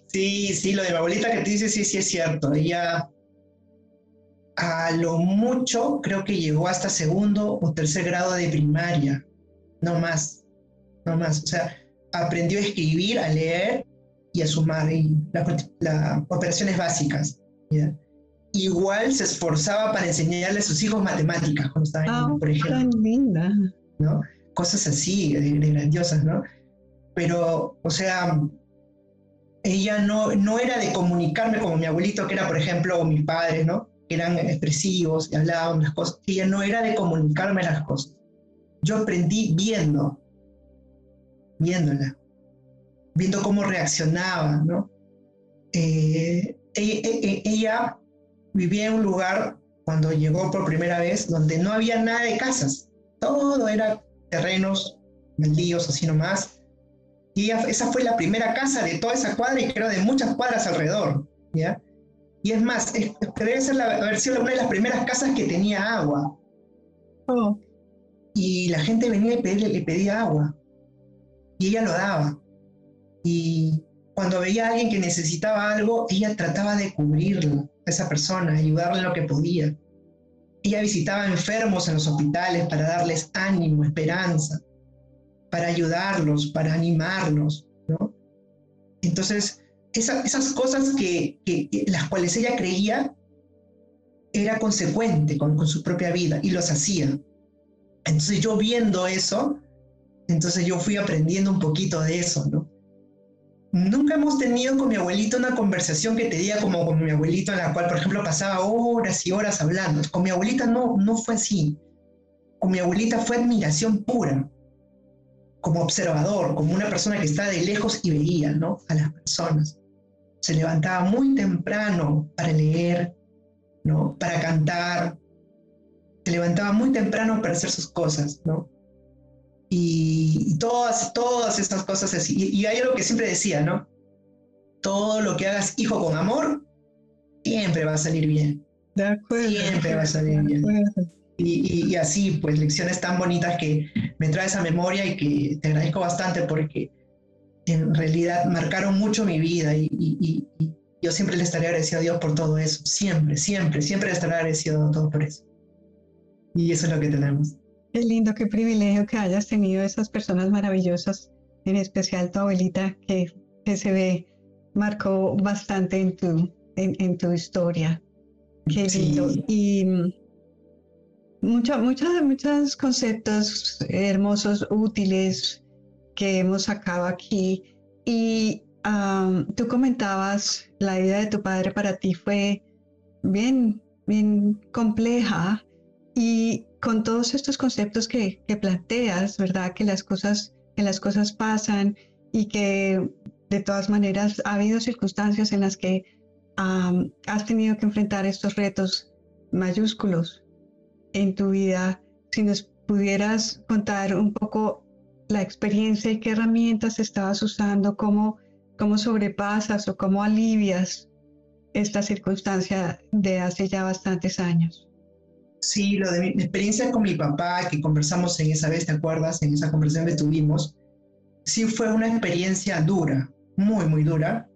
sí, sí, lo de mi abuelita que te dice, sí, sí es cierto. Ella a lo mucho creo que llegó hasta segundo o tercer grado de primaria, no más, no más. O sea, aprendió a escribir, a leer y a sumar y las operaciones básicas. igual se esforzaba para enseñarle a sus hijos matemáticas cuando Ah, por ejemplo. tan linda. ¿no? Cosas así, de, de grandiosas, ¿no? Pero, o sea, ella no, no era de comunicarme como mi abuelito, que era, por ejemplo, o mis padres, ¿no? Que eran expresivos y hablaban las cosas. Ella no era de comunicarme las cosas. Yo aprendí viendo, viéndola, viendo cómo reaccionaba, ¿no? Eh, ella, ella- ella vivía en un lugar cuando llegó por primera vez donde no había nada de casas, todo era terrenos baldíos así nomás. Y esa fue la primera casa de toda esa cuadra y creo de muchas cuadras alrededor, ¿ya? Y es más, es, debe ser la, haber sido una de las primeras casas que tenía agua. Oh, Y la gente venía y pedía, le pedía agua. Y ella lo daba. Y cuando veía a alguien que necesitaba algo, ella trataba de cubrirlo, a esa persona, ayudarle en lo que podía. Ella visitaba enfermos en los hospitales para darles ánimo, esperanza, para ayudarlos, para animarlos, ¿no? Entonces, esa- esas cosas que- las cuales ella creía era consecuente con, con su propia vida y los hacía. Entonces yo viendo eso, entonces yo fui aprendiendo un poquito de eso, ¿no? Nunca hemos tenido con mi abuelito una conversación que te diga como con mi abuelito en la cual, por ejemplo, pasaba horas y horas hablando. Con mi abuelita no, no fue así. Con mi abuelita fue admiración pura, como observador, como una persona que está de lejos y veía, ¿no? A las personas. Se levantaba muy temprano para leer, ¿no? Para cantar, se levantaba muy temprano para hacer sus cosas, ¿no? Y, todas, todas estas cosas así. Y, y hay algo que siempre decía, ¿no? Todo lo que hagas, hijo, con amor, siempre va a salir bien. de acuerdo. Siempre va a salir bien. Y, y- y así, pues, lecciones tan bonitas que me traes a memoria y que te agradezco bastante porque en realidad marcaron mucho mi vida y, yo siempre le estaré agradecido a Dios por todo eso. Siempre, siempre, siempre le estaré agradecido a todo por eso. Y eso es lo que tenemos. Qué lindo, qué privilegio que hayas tenido esas personas maravillosas, en especial tu abuelita, que, que se ve, marcó bastante en tu, en, en tu historia. Qué Sí. lindo. Y mm, muchos muchos muchos conceptos hermosos, útiles que hemos sacado aquí. Y tú comentabas, la vida de tu padre para ti fue bien, bien compleja. Y con todos estos conceptos que, planteas, ¿verdad? Que las cosas, que las cosas pasan y que de todas maneras ha habido circunstancias en las que has tenido que enfrentar estos retos mayúsculos en tu vida. Si nos pudieras contar un poco la experiencia y qué herramientas estabas usando, cómo, cómo sobrepasas o cómo alivias esta circunstancia de hace ya bastantes años. Sí, lo de mi, experiencia con mi papá, que conversamos en esa vez, ¿te acuerdas? En esa conversación que tuvimos, sí fue una experiencia dura, muy, muy dura,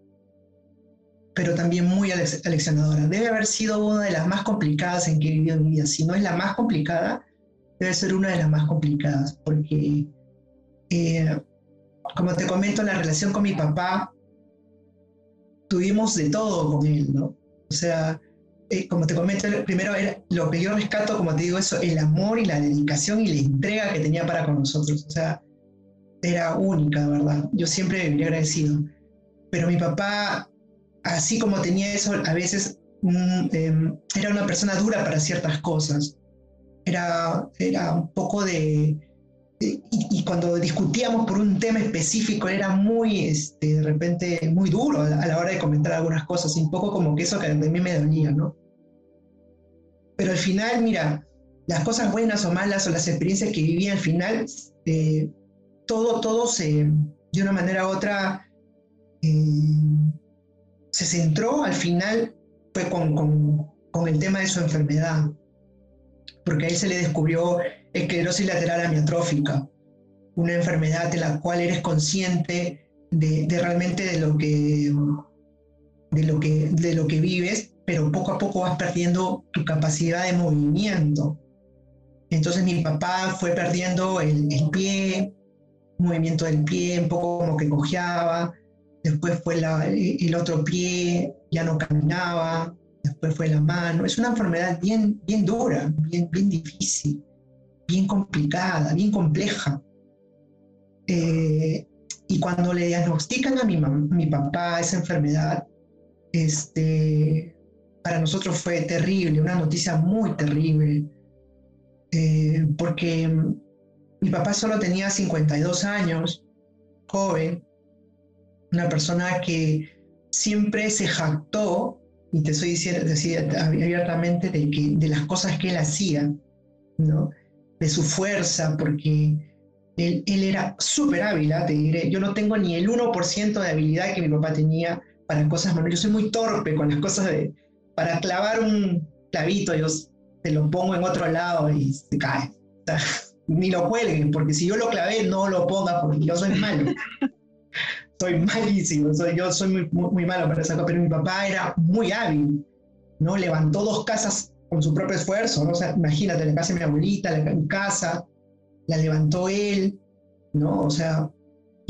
pero también muy alec- aleccionadora. Debe haber sido una de las más complicadas en que he vivido en mi vida. Si no es la más complicada, debe ser una de las más complicadas, porque, eh, como te comento, la relación con mi papá, tuvimos de todo con él, ¿no? O sea, eh, como te comento, primero era lo que yo rescato, como te digo, eso, el amor y la dedicación y la entrega que tenía para con nosotros. O sea, era única, verdad. Yo siempre viviré agradecido. Pero mi papá, así como tenía eso, a veces mm, em, era una persona dura para ciertas cosas. Era, era un poco de... y, y cuando discutíamos por un tema específico era muy, este, de repente, muy duro a la hora de comentar algunas cosas, y un poco como que eso que a mí me dolía, ¿no? Pero al final, mira, las cosas buenas o malas o las experiencias que viví al final, eh, todo, todo se, de una manera u otra, eh, se centró al final, fue con, con, con el tema de su enfermedad, porque a él se le descubrió esclerosis lateral amiotrófica, una enfermedad en la cual eres consciente de, de realmente de lo que de lo que de lo que vives, pero poco a poco vas perdiendo tu capacidad de movimiento. Entonces mi papá fue perdiendo el, el pie, movimiento del pie, un poco como que cojeaba, después fue el otro pie, ya no caminaba, después fue la mano. Es una enfermedad bien, bien dura, bien, bien difícil, bien complicada, bien compleja. Eh, y cuando le diagnostican a mi, mi papá esa enfermedad, este, para nosotros fue terrible, una noticia muy terrible, eh, porque mi papá solo tenía 52 años, joven, una persona que siempre se jactó, y te estoy diciendo abiertamente, de, que, de las cosas que él hacía, ¿no? de su fuerza, porque él, era súper hábil, ¿ah? te diré. Yo no tengo ni el 1% de habilidad que mi papá tenía para cosas. Yo soy muy torpe con las cosas de... Para clavar un clavito, yo te lo pongo en otro lado y se cae. ni lo cuelguen, porque si yo lo clavé, no lo ponga, porque yo soy malo. soy malísimo, soy, yo soy muy, muy, malo para cosa, pero mi papá era muy hábil, ¿no? Levantó dos casas con su propio esfuerzo, ¿no? O sea, imagínate, la casa de mi abuelita, la casa, la levantó él, ¿no? O sea,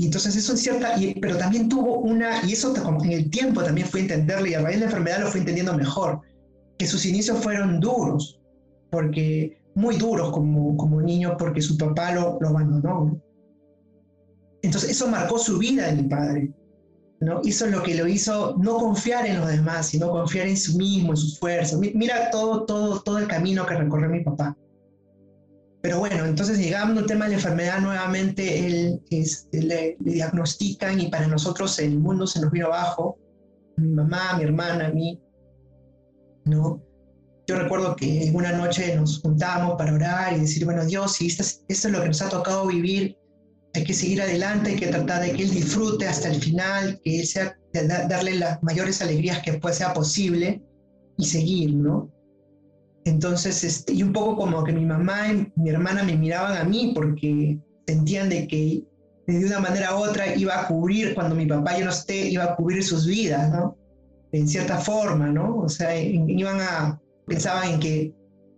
y entonces eso es cierta, pero también tuvo una, y eso en el tiempo también fue entenderlo y a raíz de la enfermedad lo fue entendiendo mejor, que sus inicios fueron duros, porque muy duros como, como niño, porque su papá lo, lo abandonó. Entonces eso marcó su vida en mi padre. ¿no? Es lo que lo hizo no confiar en los demás, sino confiar en sí mismo, en sus fuerzas. Mira todo, todo, todo el camino que recorrió mi papá. Pero bueno, entonces llegando al tema de la enfermedad, nuevamente él, este, le, diagnostican y para nosotros el mundo se nos vino abajo, mi mamá, mi hermana, a mí, ¿no? Yo recuerdo que una noche nos juntábamos para orar y decir, bueno, Dios, si esto es, esto es lo que nos ha tocado vivir, hay que seguir adelante, hay que tratar de que Él disfrute hasta el final, que Él sea, darle las mayores alegrías que sea posible y seguir, ¿no? Entonces, este, y un poco como que mi mamá y mi hermana me miraban a mí porque sentían de que de una manera u otra iba a cubrir, cuando mi papá yo no esté, iba a cubrir sus vidas, ¿no? En cierta forma, ¿no? O sea, iban a, pensaban en que,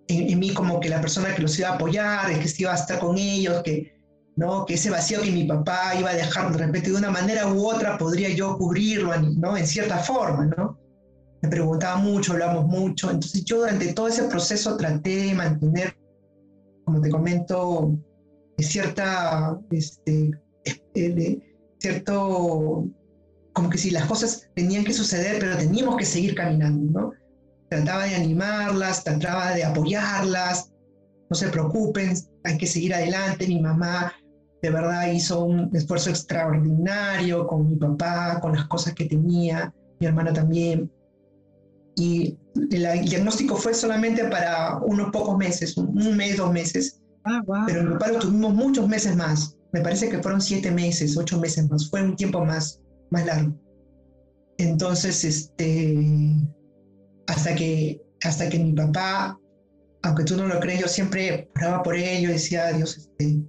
en, mí como que la persona que los iba a apoyar, que iba a estar con ellos, que, ¿no? Que ese vacío que mi papá iba a dejar de repente de una manera u otra podría yo cubrirlo, ¿no? En cierta forma, ¿no? Me preguntaba mucho, hablamos mucho. Entonces yo durante todo ese proceso traté de mantener, como te comento, cierta, este, de cierto, como que si las cosas tenían que suceder, pero teníamos que seguir caminando, ¿no? Trataba de animarlas, trataba de apoyarlas, no se preocupen, hay que seguir adelante. Mi mamá de verdad hizo un esfuerzo extraordinario con mi papá, con las cosas que tenía, mi hermana también y el diagnóstico fue solamente para unos pocos meses, un mes, dos meses. Ah, Pero en mi papá tuvimos muchos meses más. Me parece que fueron siete meses, ocho meses más. Fue un tiempo más, más largo. Entonces, este, hasta que, hasta que mi papá, aunque tú no lo crees, yo siempre oraba por él, yo decía, Dios, este,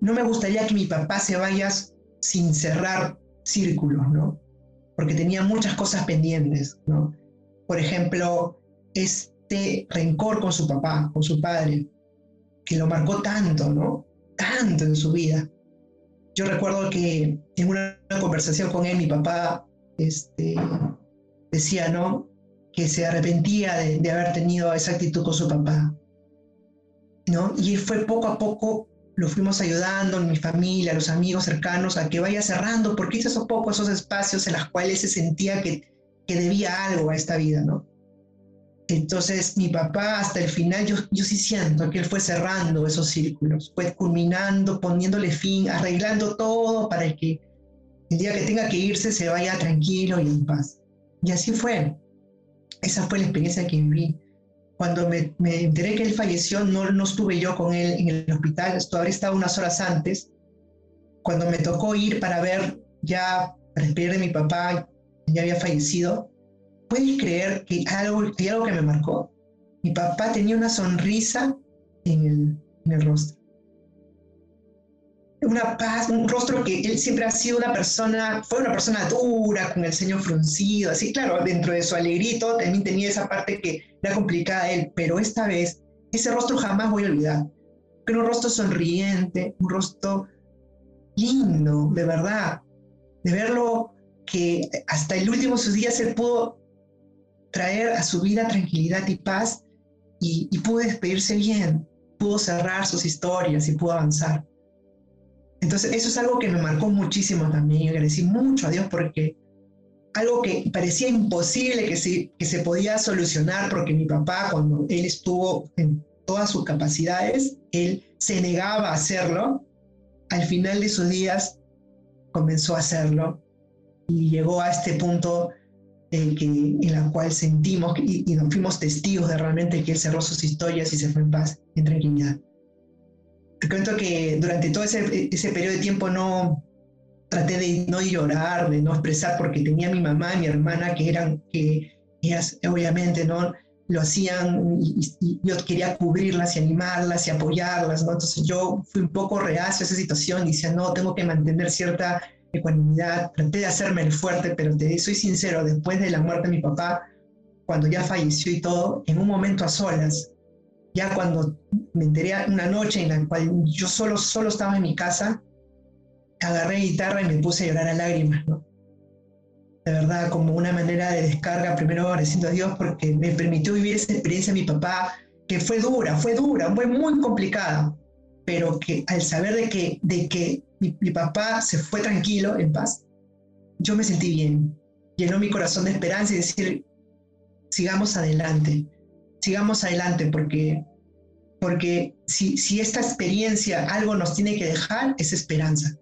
no me gustaría que mi papá se vaya sin cerrar círculos, ¿no? Porque tenía muchas cosas pendientes, ¿no? Por ejemplo, este rencor con su papá, con su padre, que lo marcó tanto, ¿no? Tanto en su vida. Yo recuerdo que en una conversación con él, mi papá este, decía, ¿no? Que se arrepentía de, haber tenido esa actitud con su papá, ¿no? Y fue poco a poco lo fuimos ayudando, mi familia, los amigos cercanos, a que vaya cerrando, porque hizo esos pocos esos espacios en los cuales se sentía que que debía algo a esta vida, ¿no? Entonces mi papá hasta el final, yo, yo sí siento que él fue cerrando esos círculos, fue culminando, poniéndole fin, arreglando todo para que el día que tenga que irse se vaya tranquilo y en paz. Y así fue. Esa fue la experiencia que viví. Cuando me, enteré que él falleció, no, no estuve yo con él en el hospital, todavía estaba unas horas antes. Cuando me tocó ir para ver ya, para despedir de mi papá, ya había fallecido, ¿puedes creer que algo, hay algo que me marcó? Mi papá tenía una sonrisa en el, en el rostro. Una paz, un rostro que él siempre ha sido una persona, fue una persona dura, con el ceño fruncido, así claro, dentro de su alegrito también tenía esa parte que era complicada a él, pero esta vez ese rostro jamás voy a olvidar. Un rostro sonriente, un rostro lindo, de verdad, de verlo que hasta el último de sus días él pudo traer a su vida tranquilidad y paz y, y pudo despedirse bien, pudo cerrar sus historias y pudo avanzar. Entonces, eso es algo que me marcó muchísimo también y agradecí mucho a Dios porque algo que parecía imposible que se, que se podía solucionar porque mi papá, cuando él estuvo en todas sus capacidades, él se negaba a hacerlo, al final de sus días comenzó a hacerlo y llegó a este punto eh, que, en el cual sentimos y, y, nos fuimos testigos de realmente que él cerró sus historias y se fue en paz, en tranquilidad. Te cuento que durante todo ese, ese periodo de tiempo no traté de no llorar, de no expresar, porque tenía mi mamá y mi hermana que eran, que ellas obviamente no lo hacían y, yo quería cubrirlas y animarlas y apoyarlas, ¿no? Entonces yo fui un poco reacio a esa situación y decía, no, tengo que mantener cierta ecuanimidad, traté de hacerme el fuerte, pero te soy sincero, después de la muerte de mi papá, cuando ya falleció y todo, en un momento a solas, ya cuando me enteré una noche en la cual yo solo, solo estaba en mi casa, agarré guitarra y me puse a llorar a lágrimas, ¿no? De verdad, como una manera de descarga, primero agradeciendo a Dios porque me permitió vivir esa experiencia de mi papá, que fue dura, fue dura, fue muy complicada, pero que al saber de que, de que mi, papá se fue tranquilo, en paz, yo me sentí bien. Llenó mi corazón de esperanza y decir, sigamos adelante sigamos adelante porque, porque si, si esta experiencia algo nos tiene que dejar, es esperanza,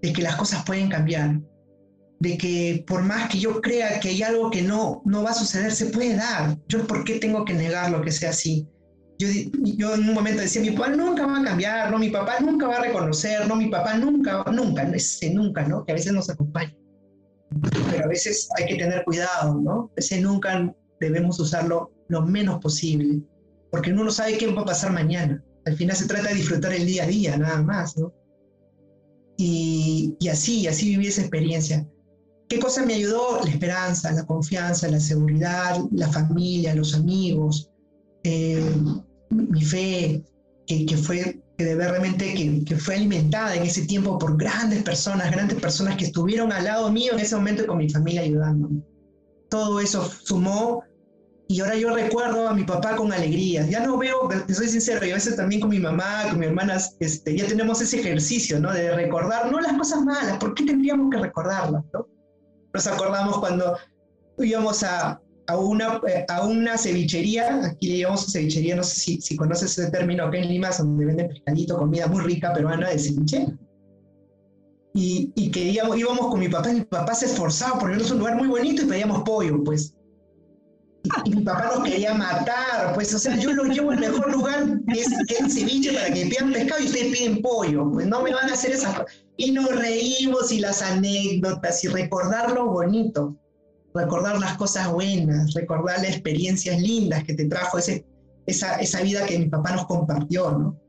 de que las cosas pueden cambiar, de que por más que yo crea que hay algo que no, no va a suceder, se puede dar. Yo, ¿por qué tengo que negar lo que sea así? Yo, yo en un momento decía, mi papá nunca va a cambiar, no, mi papá nunca va a reconocer, no, mi papá nunca, nunca, ese nunca, ¿no? Que a veces nos acompaña. Pero a veces hay que tener cuidado, ¿no? Ese nunca debemos usarlo lo menos posible, porque uno no sabe qué va a pasar mañana. Al final se trata de disfrutar el día a día, nada más, ¿no? Y, y así, así viví esa experiencia. ¿Qué cosa me ayudó? La esperanza, la confianza, la seguridad, la familia, los amigos, eh, mi fe, que, que, fue que de realmente que, que, fue alimentada en ese tiempo por grandes personas, grandes personas que estuvieron al lado mío en ese momento con mi familia ayudándome. Todo eso sumó y ahora yo recuerdo a mi papá con alegría. Ya no veo, te soy sincero, y a veces también con mi mamá, con mi hermana, este, ya tenemos ese ejercicio, ¿no? De recordar, no las cosas malas, ¿por qué tendríamos que recordarlas, ¿no? Nos acordamos cuando íbamos a, a, una, a una cevichería, aquí le llamamos cevichería, no sé si, si conoces ese término acá en Lima, donde venden pescadito, comida muy rica peruana de ceviche. Y, y que íbamos, con mi papá, y mi papá se esforzaba por irnos a un lugar muy bonito y pedíamos pollo, pues y mi papá nos quería matar, pues, o sea, yo lo llevo al mejor lugar, que es, el ceviche, para que pidan pescado y ustedes piden pollo, pues no me van a hacer esas cosas. Y nos reímos y las anécdotas y recordar lo bonito, recordar las cosas buenas, recordar las experiencias lindas que te trajo ese, esa, esa vida que mi papá nos compartió, ¿no?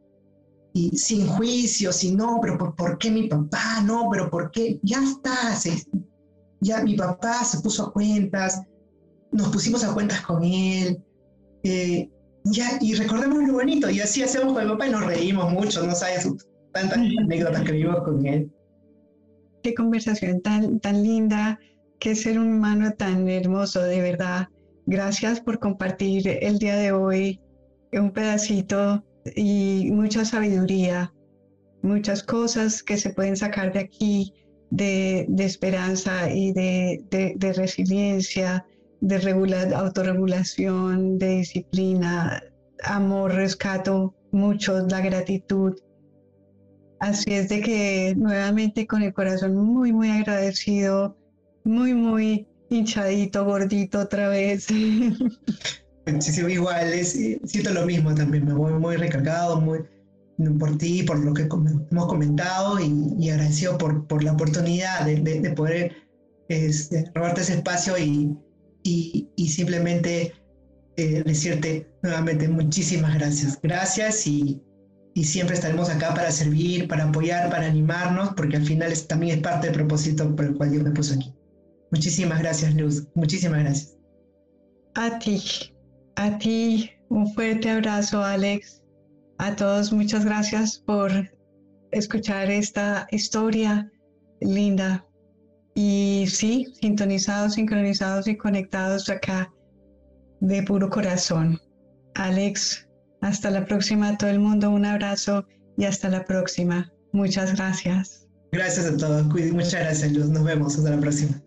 Y sin juicio, sin no, pero ¿por, ¿por qué mi papá? No, pero ¿por qué? Ya está, ya mi papá se puso a cuentas, nos pusimos a cuentas con él, eh, ya, y recordamos lo bonito, y así hacemos con mi papá y nos reímos mucho, no sabes tantas anécdotas que vivimos con él. Qué conversación tan, tan linda, qué ser humano tan hermoso, de verdad. Gracias por compartir el día de hoy un pedacito y mucha sabiduría, muchas cosas que se pueden sacar de aquí, de, de esperanza y de, de, de resiliencia, de regular, autorregulación, de disciplina, amor, rescato mucho, la gratitud. Así es de que nuevamente con el corazón muy, muy agradecido, muy, muy hinchadito, gordito otra vez. Sí, igual, es, siento lo mismo también, me voy muy recargado, muy por ti, por lo que hemos comentado y, agradecido por, por la oportunidad de, de, poder este, robarte ese espacio y, y, simplemente eh, decirte nuevamente muchísimas gracias. Gracias y, y, siempre estaremos acá para servir, para apoyar, para animarnos, porque al final es, también es parte del propósito por el cual Dios me puso aquí. Muchísimas gracias, Luz. Muchísimas gracias. A ti, a ti, un fuerte abrazo, Alex. A todos, muchas gracias por escuchar esta historia linda y sí, sintonizados, sincronizados y conectados acá de puro corazón. Alex, hasta la próxima a todo el mundo, un abrazo y hasta la próxima. Muchas gracias. Gracias a todos, muchas gracias Luz, nos vemos, hasta la próxima.